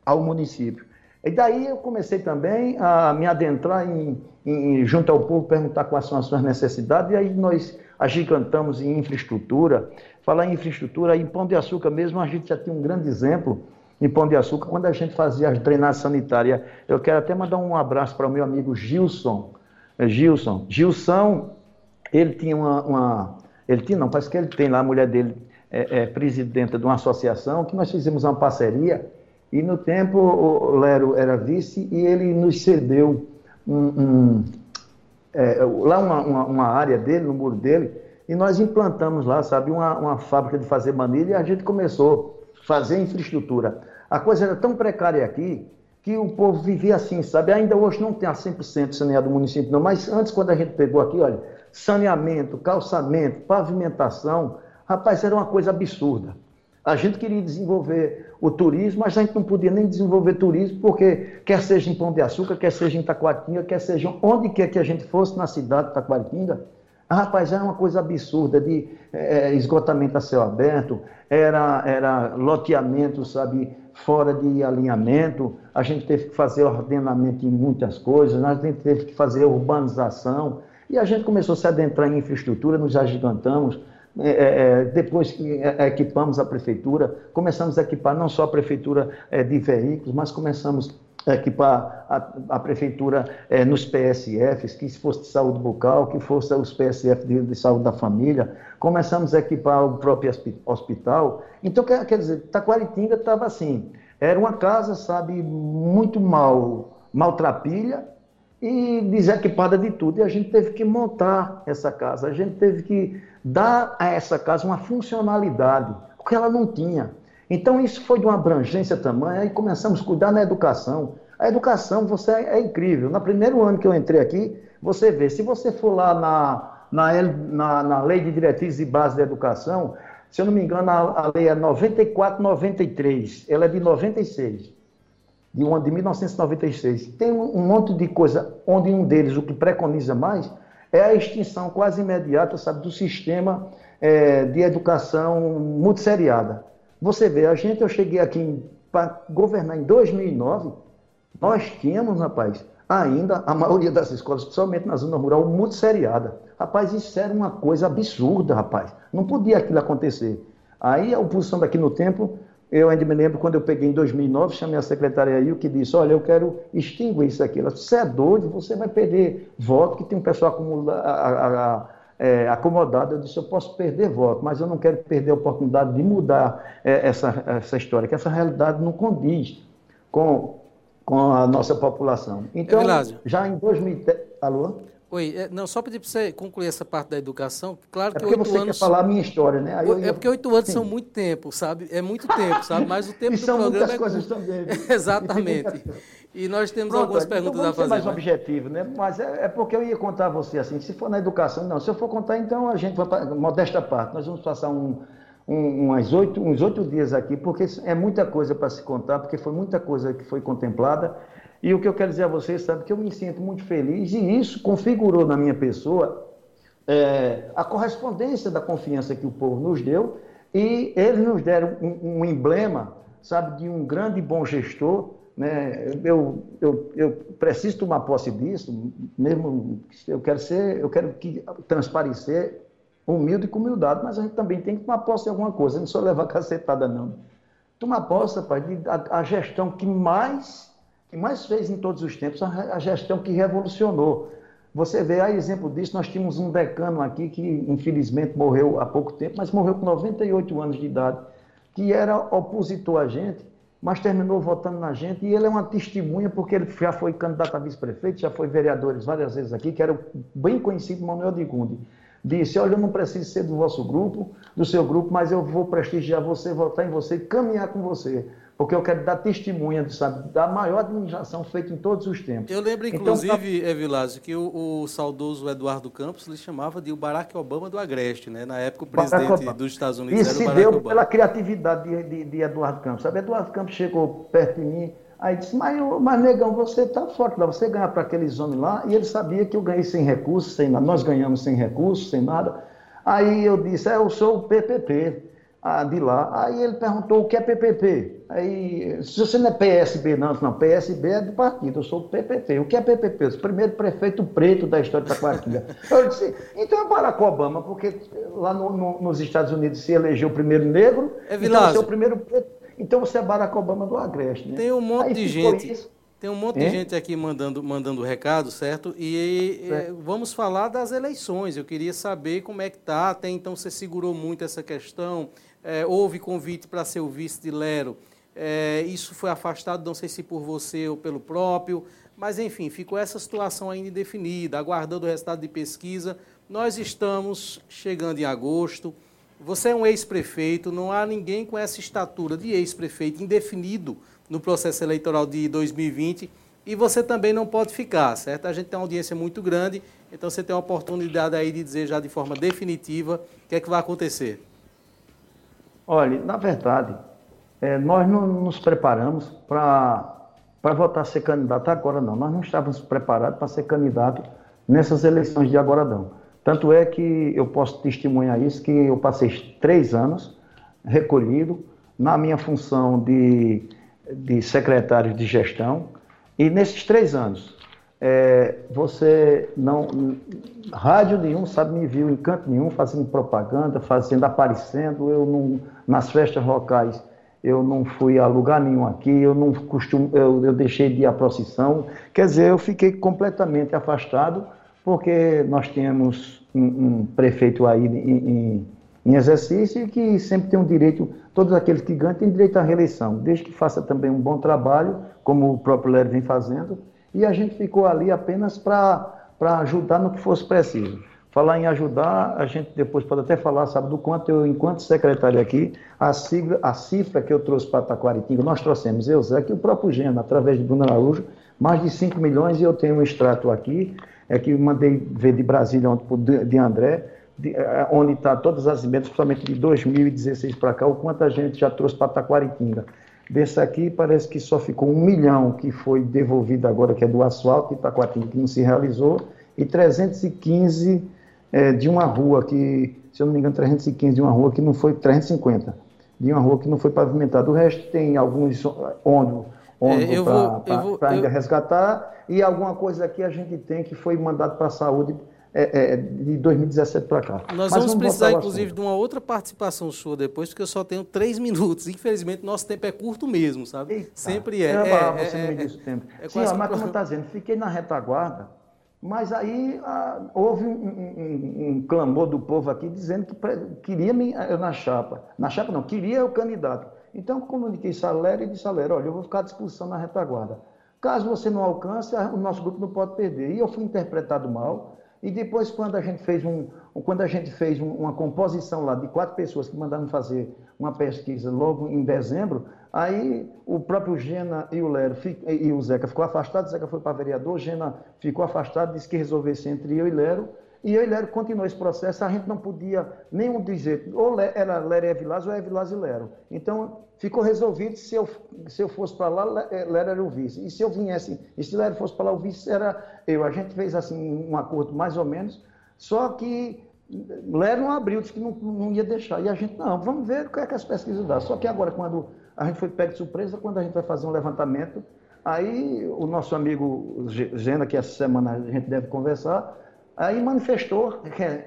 ao município. E daí eu comecei também a me adentrar em, em, junto ao povo, perguntar quais são as suas necessidades, e aí nós agigantamos em infraestrutura. Falar em infraestrutura, em Pão de Açúcar mesmo, a gente já tinha um grande exemplo em Pão de Açúcar, quando a gente fazia as drenagens sanitárias. Eu quero até mandar um abraço para o meu amigo Gilson. É, Gilson. Gilson, ele tinha uma, uma, Ele tinha, não, parece que ele tem lá, a mulher dele é, é presidenta de uma associação, que nós fizemos uma parceria e no tempo o Lero era vice e ele nos cedeu um, um, é, lá uma, uma, uma, área dele, no muro dele, e nós implantamos lá, sabe, uma, uma fábrica de fazer manilha e a gente começou a fazer infraestrutura. A coisa era tão precária aqui que o povo vivia assim, sabe? Ainda hoje não tem a 100% saneado o município, não, mas antes, quando a gente pegou aqui, olha, saneamento, calçamento, pavimentação, rapaz, era uma coisa absurda. A gente queria desenvolver o turismo, mas a gente não podia nem desenvolver turismo, porque quer seja em Pão de Açúcar, quer seja em Taquaritinga, quer seja onde quer que a gente fosse na cidade de Taquaritinga, rapaz, era uma coisa absurda de é, esgotamento a céu aberto, era, era loteamento, sabe, fora de alinhamento, a gente teve que fazer ordenamento em muitas coisas, a gente teve que fazer urbanização, e a gente começou a se adentrar em infraestrutura, nos agigantamos, é, é, depois que equipamos a prefeitura, começamos a equipar não só a prefeitura de veículos, mas começamos equipar a, a prefeitura é, nos PSFs, que fosse de saúde bucal, que fosse os PSF de, de, saúde da família. Começamos a equipar o próprio hospital. Então, quer, quer dizer, Taquaritinga estava assim, era uma casa, sabe, muito mal, maltrapilha e desequipada de tudo. E a gente teve que montar essa casa, a gente teve que dar a essa casa uma funcionalidade, porque ela não tinha. Então, isso foi de uma abrangência tamanha e começamos a cuidar na educação. A educação, você é, é incrível. No primeiro ano que eu entrei aqui, você vê, se você for lá na, na, na, na Lei de Diretrizes e Bases da Educação, se eu não me engano, a, a lei é 9493, ela é de 96, de um ano de 1996. Tem um, monte de coisa, onde um deles, o que preconiza mais, é a extinção quase imediata, sabe, do sistema é, de educação multisseriada. Você vê, a gente, eu cheguei aqui para governar em 2009, nós tínhamos, rapaz, ainda a maioria das escolas, principalmente na zona rural, muito seriada. Rapaz, isso era uma coisa absurda, rapaz. Não podia aquilo acontecer. Aí a oposição daqui no tempo, eu ainda me lembro quando eu peguei em 2009, chamei a secretária aí, o que disse, olha, eu quero extinguir isso aqui. Ela disse, você é doido, você vai perder voto, que tem um pessoal acumula, a, a, a, é, acomodado. Eu disse, eu posso perder voto, mas eu não quero perder a oportunidade de mudar é, essa, essa história, que essa realidade não condiz com, com a nossa população. Então, é já em 2010... Alô? Oi, é, não, só pedir para você concluir essa parte da educação. Claro é que é porque você anos... quer falar a minha história, né? Aí é porque oito anos Sim. são muito tempo, sabe? É muito tempo, sabe? Mas o tempo e do são programa muitas é coisas também. Exatamente. E nós temos Pronto, algumas perguntas então a fazer. mais né? objetivo, né? Mas é, é, porque eu ia contar a você assim, se for na educação, não. Se eu for contar, então a gente vai modesta parte. Nós vamos passar um, um, umas oito, uns oito dias aqui, porque é muita coisa para se contar, porque foi muita coisa que foi contemplada. E o que eu quero dizer a vocês, sabe, que eu me sinto muito feliz e isso configurou na minha pessoa é, a correspondência da confiança que o povo nos deu e eles nos deram um, um emblema, sabe, de um grande e bom gestor. Né? Eu, eu, eu preciso tomar posse disso, mesmo eu quero ser, eu quero que transparecer humilde com humildade, mas a gente também tem que tomar posse de alguma coisa, não só levar cacetada, não. Tomar posse, rapaz, de, a, a gestão que mais que mais fez em todos os tempos, a gestão que revolucionou. Você vê, a exemplo disso, nós tínhamos um decano aqui que infelizmente morreu há pouco tempo, mas morreu com 98 anos de idade, que era opositor a gente, mas terminou votando na gente, e ele é uma testemunha, porque ele já foi candidato a vice-prefeito, já foi vereador várias vezes aqui, que era o bem conhecido Manuel de Gunde. Disse, olha, eu não preciso ser do vosso grupo, do seu grupo, mas eu vou prestigiar você, votar em você, caminhar com você porque eu quero dar testemunha sabe, da maior administração feita em todos os tempos. Eu lembro, então, inclusive, então, Evilásio, que o, o, saudoso Eduardo Campos lhe chamava de o Barack Obama do Agreste, né? Na época, o presidente dos Estados Unidos Isso Barack deu Obama. pela criatividade de, de, de, Eduardo Campos. Sabe, Eduardo Campos chegou perto de mim, aí disse, mas, mas negão, você está forte lá, você ganha para aqueles homens lá, e ele sabia que eu ganhei sem recursos, sem nada, nós ganhamos sem recursos, sem nada. Aí eu disse, é, eu sou o PPP ah, de lá. Aí ele perguntou o que é PPP. Aí, se você não é PSB, não, não, PSB é do partido, eu sou o PPP. O que é PPP? O primeiro prefeito preto da história de Taquaritinga. eu disse, então é Barack Obama, porque lá no, no, nos Estados Unidos se elegeu o primeiro negro, é então é o primeiro preto, então você é Barack Obama do Agreste. Né? Tem um monte Aí de gente. Isso. Tem um monte de gente aqui mandando, mandando recado, certo? E certo. vamos falar das eleições. Eu queria saber como é que tá. Até então você segurou muito essa questão é, houve convite para ser o vice de Lero. É, isso foi afastado, não sei se por você ou pelo próprio, mas enfim, ficou essa situação ainda indefinida, aguardando o resultado de pesquisa. Nós estamos chegando em agosto. Você é um ex-prefeito, não há ninguém com essa estatura de ex-prefeito indefinido no processo eleitoral de 2020 e você também não pode ficar, certo? A gente tem uma audiência muito grande, então você tem a oportunidade aí de dizer já de forma definitiva o que é que vai acontecer. Olha, na verdade, é, nós não nos preparamos para votar ser candidato agora, não. Nós não estávamos preparados para ser candidato nessas eleições de agora, não. Tanto é que eu posso testemunhar isso, que eu passei três anos recolhido na minha função de, de secretário de gestão, e nesses três anos é, você não. Rádio nenhum, sabe, me viu em canto nenhum, fazendo propaganda, fazendo, aparecendo. Eu não, nas festas locais, eu não fui a lugar nenhum aqui, eu não costumo, eu, eu deixei de ir à procissão. Quer dizer, eu fiquei completamente afastado, porque nós temos um, um prefeito aí em, em, exercício que sempre tem um direito, todos aqueles que ganham têm direito à reeleição, desde que faça também um bom trabalho, como o próprio Lério vem fazendo, e a gente ficou ali apenas para ajudar no que fosse preciso. Falar em ajudar, a gente depois pode até falar, sabe, do quanto eu, enquanto secretário aqui, a, sigla, a cifra que eu trouxe para Taquaritinga, nós trouxemos, eu, Zé, que o próprio Gena, através de Bruno Araújo, mais de 5 milhões, e eu tenho um extrato aqui, é que mandei ver de Brasília, onde, de André, de, é, onde está todas as emendas, principalmente de 2016 para cá, o quanto a gente já trouxe para Taquaritinga. Desse aqui, parece que só ficou um milhão que foi devolvido agora, que é do asfalto, de Taquaritinga, que não se realizou, e 315 é, de uma rua que, se eu não me engano, 315 de uma rua que não foi 350 de uma rua que não foi pavimentada. O resto tem alguns ônibus é, para ainda eu... resgatar e alguma coisa aqui a gente tem que foi mandado para a saúde é, é, de 2017 para cá. Nós vamos, vamos precisar, inclusive, de uma outra participação sua depois, porque eu só tenho três minutos. Infelizmente, nosso tempo é curto mesmo, sabe? Eita, Sempre é. é, é você não me disse o tempo. Sim, ó, mas como está dizendo, fiquei na retaguarda mas aí ah, houve um, um, um, clamor do povo aqui dizendo que queria me eu na chapa. Na chapa não, queria o candidato. Então comuniquei Salério e disse, Salério, olha, eu vou ficar à disposição na retaguarda. Caso você não alcance, o nosso grupo não pode perder. E eu fui interpretado mal. E depois, quando a gente fez, um, quando a gente fez uma composição lá de quatro pessoas que mandaram fazer uma pesquisa logo em dezembro, Aí o próprio Gena e o Lero e o Zeca ficou afastado, o Zeca foi para vereador, Gena ficou afastado, disse que resolvesse entre eu e Lero, e eu e Lero continuou esse processo, a gente não podia nenhum dizer, ou era Lero e Evilás, ou Evilás e Lero. Então, ficou resolvido, se eu, se eu fosse para lá, eh, Lero era o vice. E se eu viesse, e se Lero fosse para lá, o vice era eu. A gente fez assim um acordo mais ou menos, só que Lero não abriu, disse que não, não ia deixar. E a gente, não, vamos ver o que é que as pesquisas dão. Só que agora, quando a gente foi pego de surpresa quando a gente vai fazer um levantamento. Aí o nosso amigo Gena, que essa semana a gente deve conversar, aí manifestou,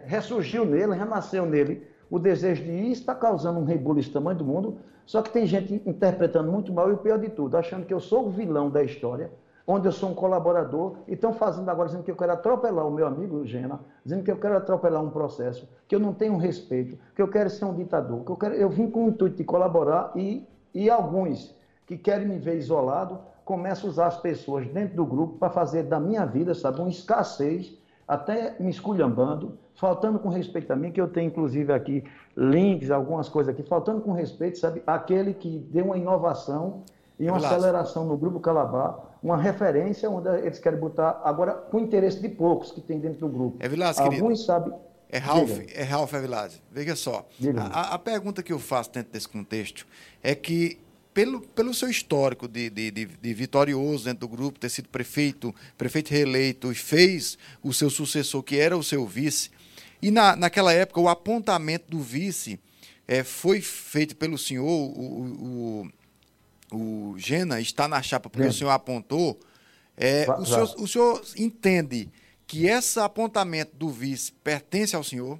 ressurgiu nele, renasceu nele o desejo de ir, está causando um rebuliço tamanho do mundo, só que tem gente interpretando muito mal e o pior de tudo, achando que eu sou o vilão da história, onde eu sou um colaborador, e estão fazendo agora dizendo que eu quero atropelar o meu amigo Gena, dizendo que eu quero atropelar um processo, que eu não tenho respeito, que eu quero ser um ditador, que eu, quero, eu vim com o intuito de colaborar e e alguns que querem me ver isolado começam a usar as pessoas dentro do grupo para fazer da minha vida, sabe, uma escassez, até me esculhambando, faltando com respeito a mim, que eu tenho inclusive aqui links, algumas coisas aqui, faltando com respeito, sabe, aquele que deu uma inovação e uma aceleração no Grupo Calabar, uma referência onde eles querem botar, agora com interesse de poucos que tem dentro do grupo. É Vilas, Alguns sabem... É Ralph, é Ralph Avilazzi. Veja só, a, a, pergunta que eu faço dentro desse contexto é que, pelo, pelo seu histórico de, de, de, de vitorioso dentro do grupo, ter sido prefeito, prefeito reeleito e fez o seu sucessor, que era o seu vice, e na, naquela época o apontamento do vice é, foi feito pelo senhor, o, o, o Gena está na chapa porque é. o senhor apontou, é, o, senhor, o senhor entende que esse apontamento do vice pertence ao senhor?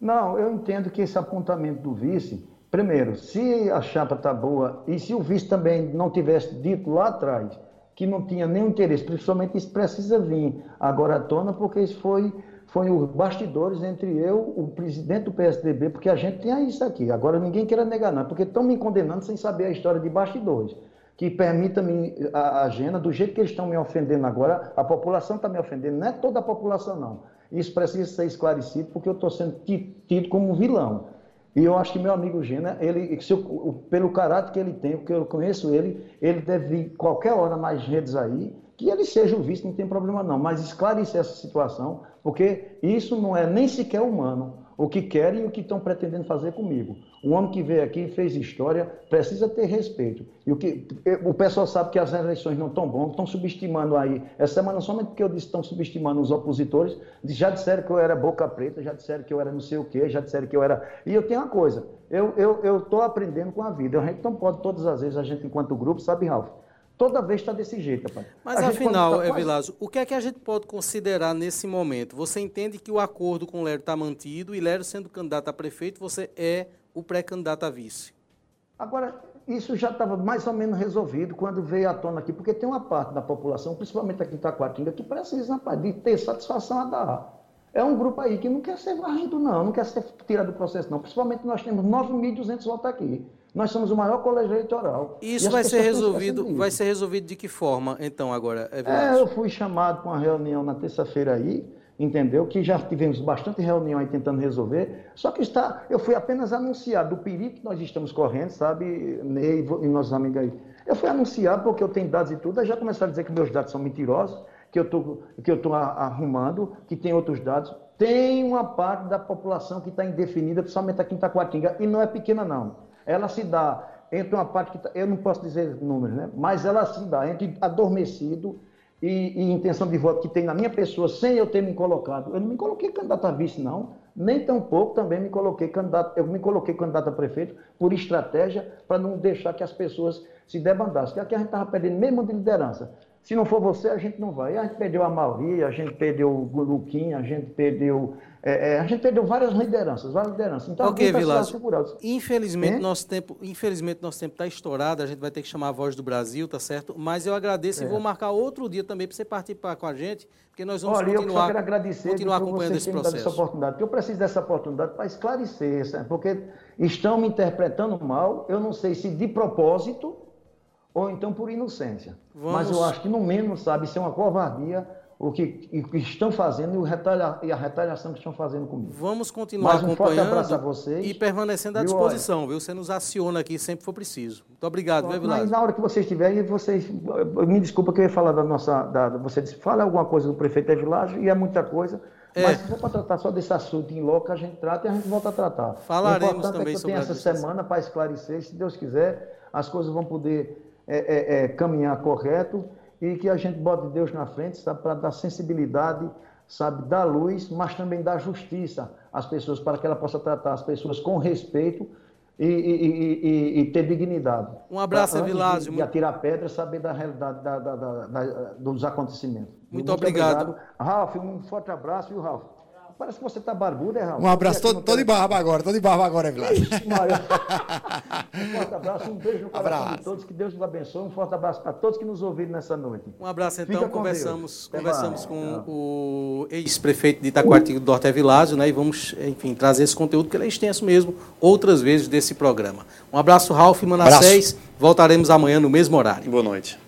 Não, eu entendo que esse apontamento do vice, primeiro, se a chapa está boa e se o vice também não tivesse dito lá atrás que não tinha nenhum interesse, principalmente isso precisa vir agora à tona, porque isso foi, foi os bastidores entre eu, o presidente do PSDB, porque a gente tem isso aqui. Agora ninguém queira negar, não, porque estão me condenando sem saber a história de bastidores que permita-me a agenda, do jeito que eles estão me ofendendo agora, a população está me ofendendo, não é toda a população, não. Isso precisa ser esclarecido, porque eu estou sendo tido como um vilão. E eu acho que meu amigo Gena, ele, eu, pelo caráter que ele tem, porque eu conheço ele, ele deve vir qualquer hora nas redes aí, que ele seja o vice, não tem problema não, mas esclarecer essa situação, porque isso não é nem sequer humano o que querem e o que estão pretendendo fazer comigo. Um homem que veio aqui e fez história precisa ter respeito. E o que o pessoal sabe que as eleições não estão bom, estão subestimando aí. Essa semana, somente porque eu disse estão subestimando os opositores, já disseram que eu era boca preta, já disseram que eu era não sei o quê, já disseram que eu era. E eu tenho uma coisa, eu estou eu, aprendendo com a vida. A gente não pode, todas as vezes, a gente, enquanto grupo, sabe, Ralf? Toda vez está desse jeito, rapaz. Mas a afinal, tá quase... o que é que a gente pode considerar nesse momento? Você entende que o acordo com o Lério está mantido e Lério sendo candidato a prefeito, você é o pré-candidato a vice? Agora, isso já estava mais ou menos resolvido quando veio à tona aqui, porque tem uma parte da população, principalmente aqui em Taquatinga, que precisa, rapaz, de ter satisfação a dar. É um grupo aí que não quer ser varrido, não, não quer ser tirado do processo, não. Principalmente nós temos 9.200 votos aqui. Nós somos o maior colégio eleitoral. Isso vai ser resolvido, vai ser resolvido de que forma, então, agora? É, é eu fui chamado para uma reunião na terça-feira aí, entendeu? Que já tivemos bastante reunião aí tentando resolver. Só que está, eu fui apenas anunciar do perigo que nós estamos correndo, sabe, Ney e nossos amigos aí. Eu fui anunciar porque eu tenho dados e tudo, aí já começaram a dizer que meus dados são mentirosos, que eu tô, que eu estou arrumando, que tem outros dados. Tem uma parte da população que está indefinida, principalmente aqui em Itacoatinga, e não é pequena não. Ela se dá entre uma parte que, tá, eu não posso dizer números, né? mas ela se dá entre adormecido e, e, intenção de voto que tem na minha pessoa, sem eu ter me colocado. Eu não me coloquei candidato a vice, não. Nem tampouco também me coloquei candidato, eu me coloquei candidato a prefeito por estratégia para não deixar que as pessoas se debandassem. Aqui a gente estava perdendo mesmo de liderança. Se não for você, a gente não vai. A gente perdeu a Mauri, a gente perdeu o Luquinha, a gente perdeu. É, é, a gente perdeu várias lideranças, várias lideranças. Então, ok, Vilásio. Infelizmente, é? nosso tempo, infelizmente, nosso tempo está estourado, a gente vai ter que chamar a voz do Brasil, tá certo? Mas eu agradeço e é. vou marcar outro dia também para você participar com a gente, porque nós vamos Olha, continuar, eu quero agradecer continuar acompanhando esse processo. Essa oportunidade, porque eu preciso dessa oportunidade para esclarecer, sabe? porque estão me interpretando mal, eu não sei se de propósito ou então por inocência. Vamos... Mas eu acho que, no mínimo, sabe, isso é uma covardia o que, o que estão fazendo e, retalha, e, a retaliação que estão fazendo comigo. Vamos continuar Mais um acompanhando forte abraço a vocês. e permanecendo à disposição, viu? Você nos aciona aqui sempre for preciso. Muito obrigado, viu, Mas na hora que vocês estiverem, vocês. Me desculpa que eu ia falar da nossa. Da, você disse, fala alguma coisa do prefeito Evilásio e é muita coisa. É. Mas se for para tratar só desse assunto em loco, a gente trata e a gente volta a tratar. Falaremos o também é que eu tenho essa semana para esclarecer, se Deus quiser, as coisas vão poder é, é, é, caminhar correto e que a gente bote Deus na frente, sabe, para dar sensibilidade, sabe, dar luz, mas também dar justiça às pessoas, para que ela possa tratar as pessoas com respeito e, e, e, e ter dignidade. Um abraço, Evilásio. E atirar pedra, saber da realidade da, da, da, dos acontecimentos. Muito, Muito obrigado. obrigado. Ralf, um forte abraço, viu, Ralf? Parece que você tá barbudo, é, Raul? Um abraço, tô, tô de barba agora, tô de barba agora, Vlad. um forte abraço, um beijo no coração abraço. de todos, que Deus os abençoe. Um forte abraço para todos que nos ouviram nessa noite. Um abraço, então. conversamos conversamos com o ex-prefeito de Itacoatigo do Norte, Vilásio, né? E vamos, enfim, trazer esse conteúdo, que ele é extenso mesmo, outras vezes desse programa. Um abraço, Ralf Manassés. Voltaremos amanhã no mesmo horário. Boa noite.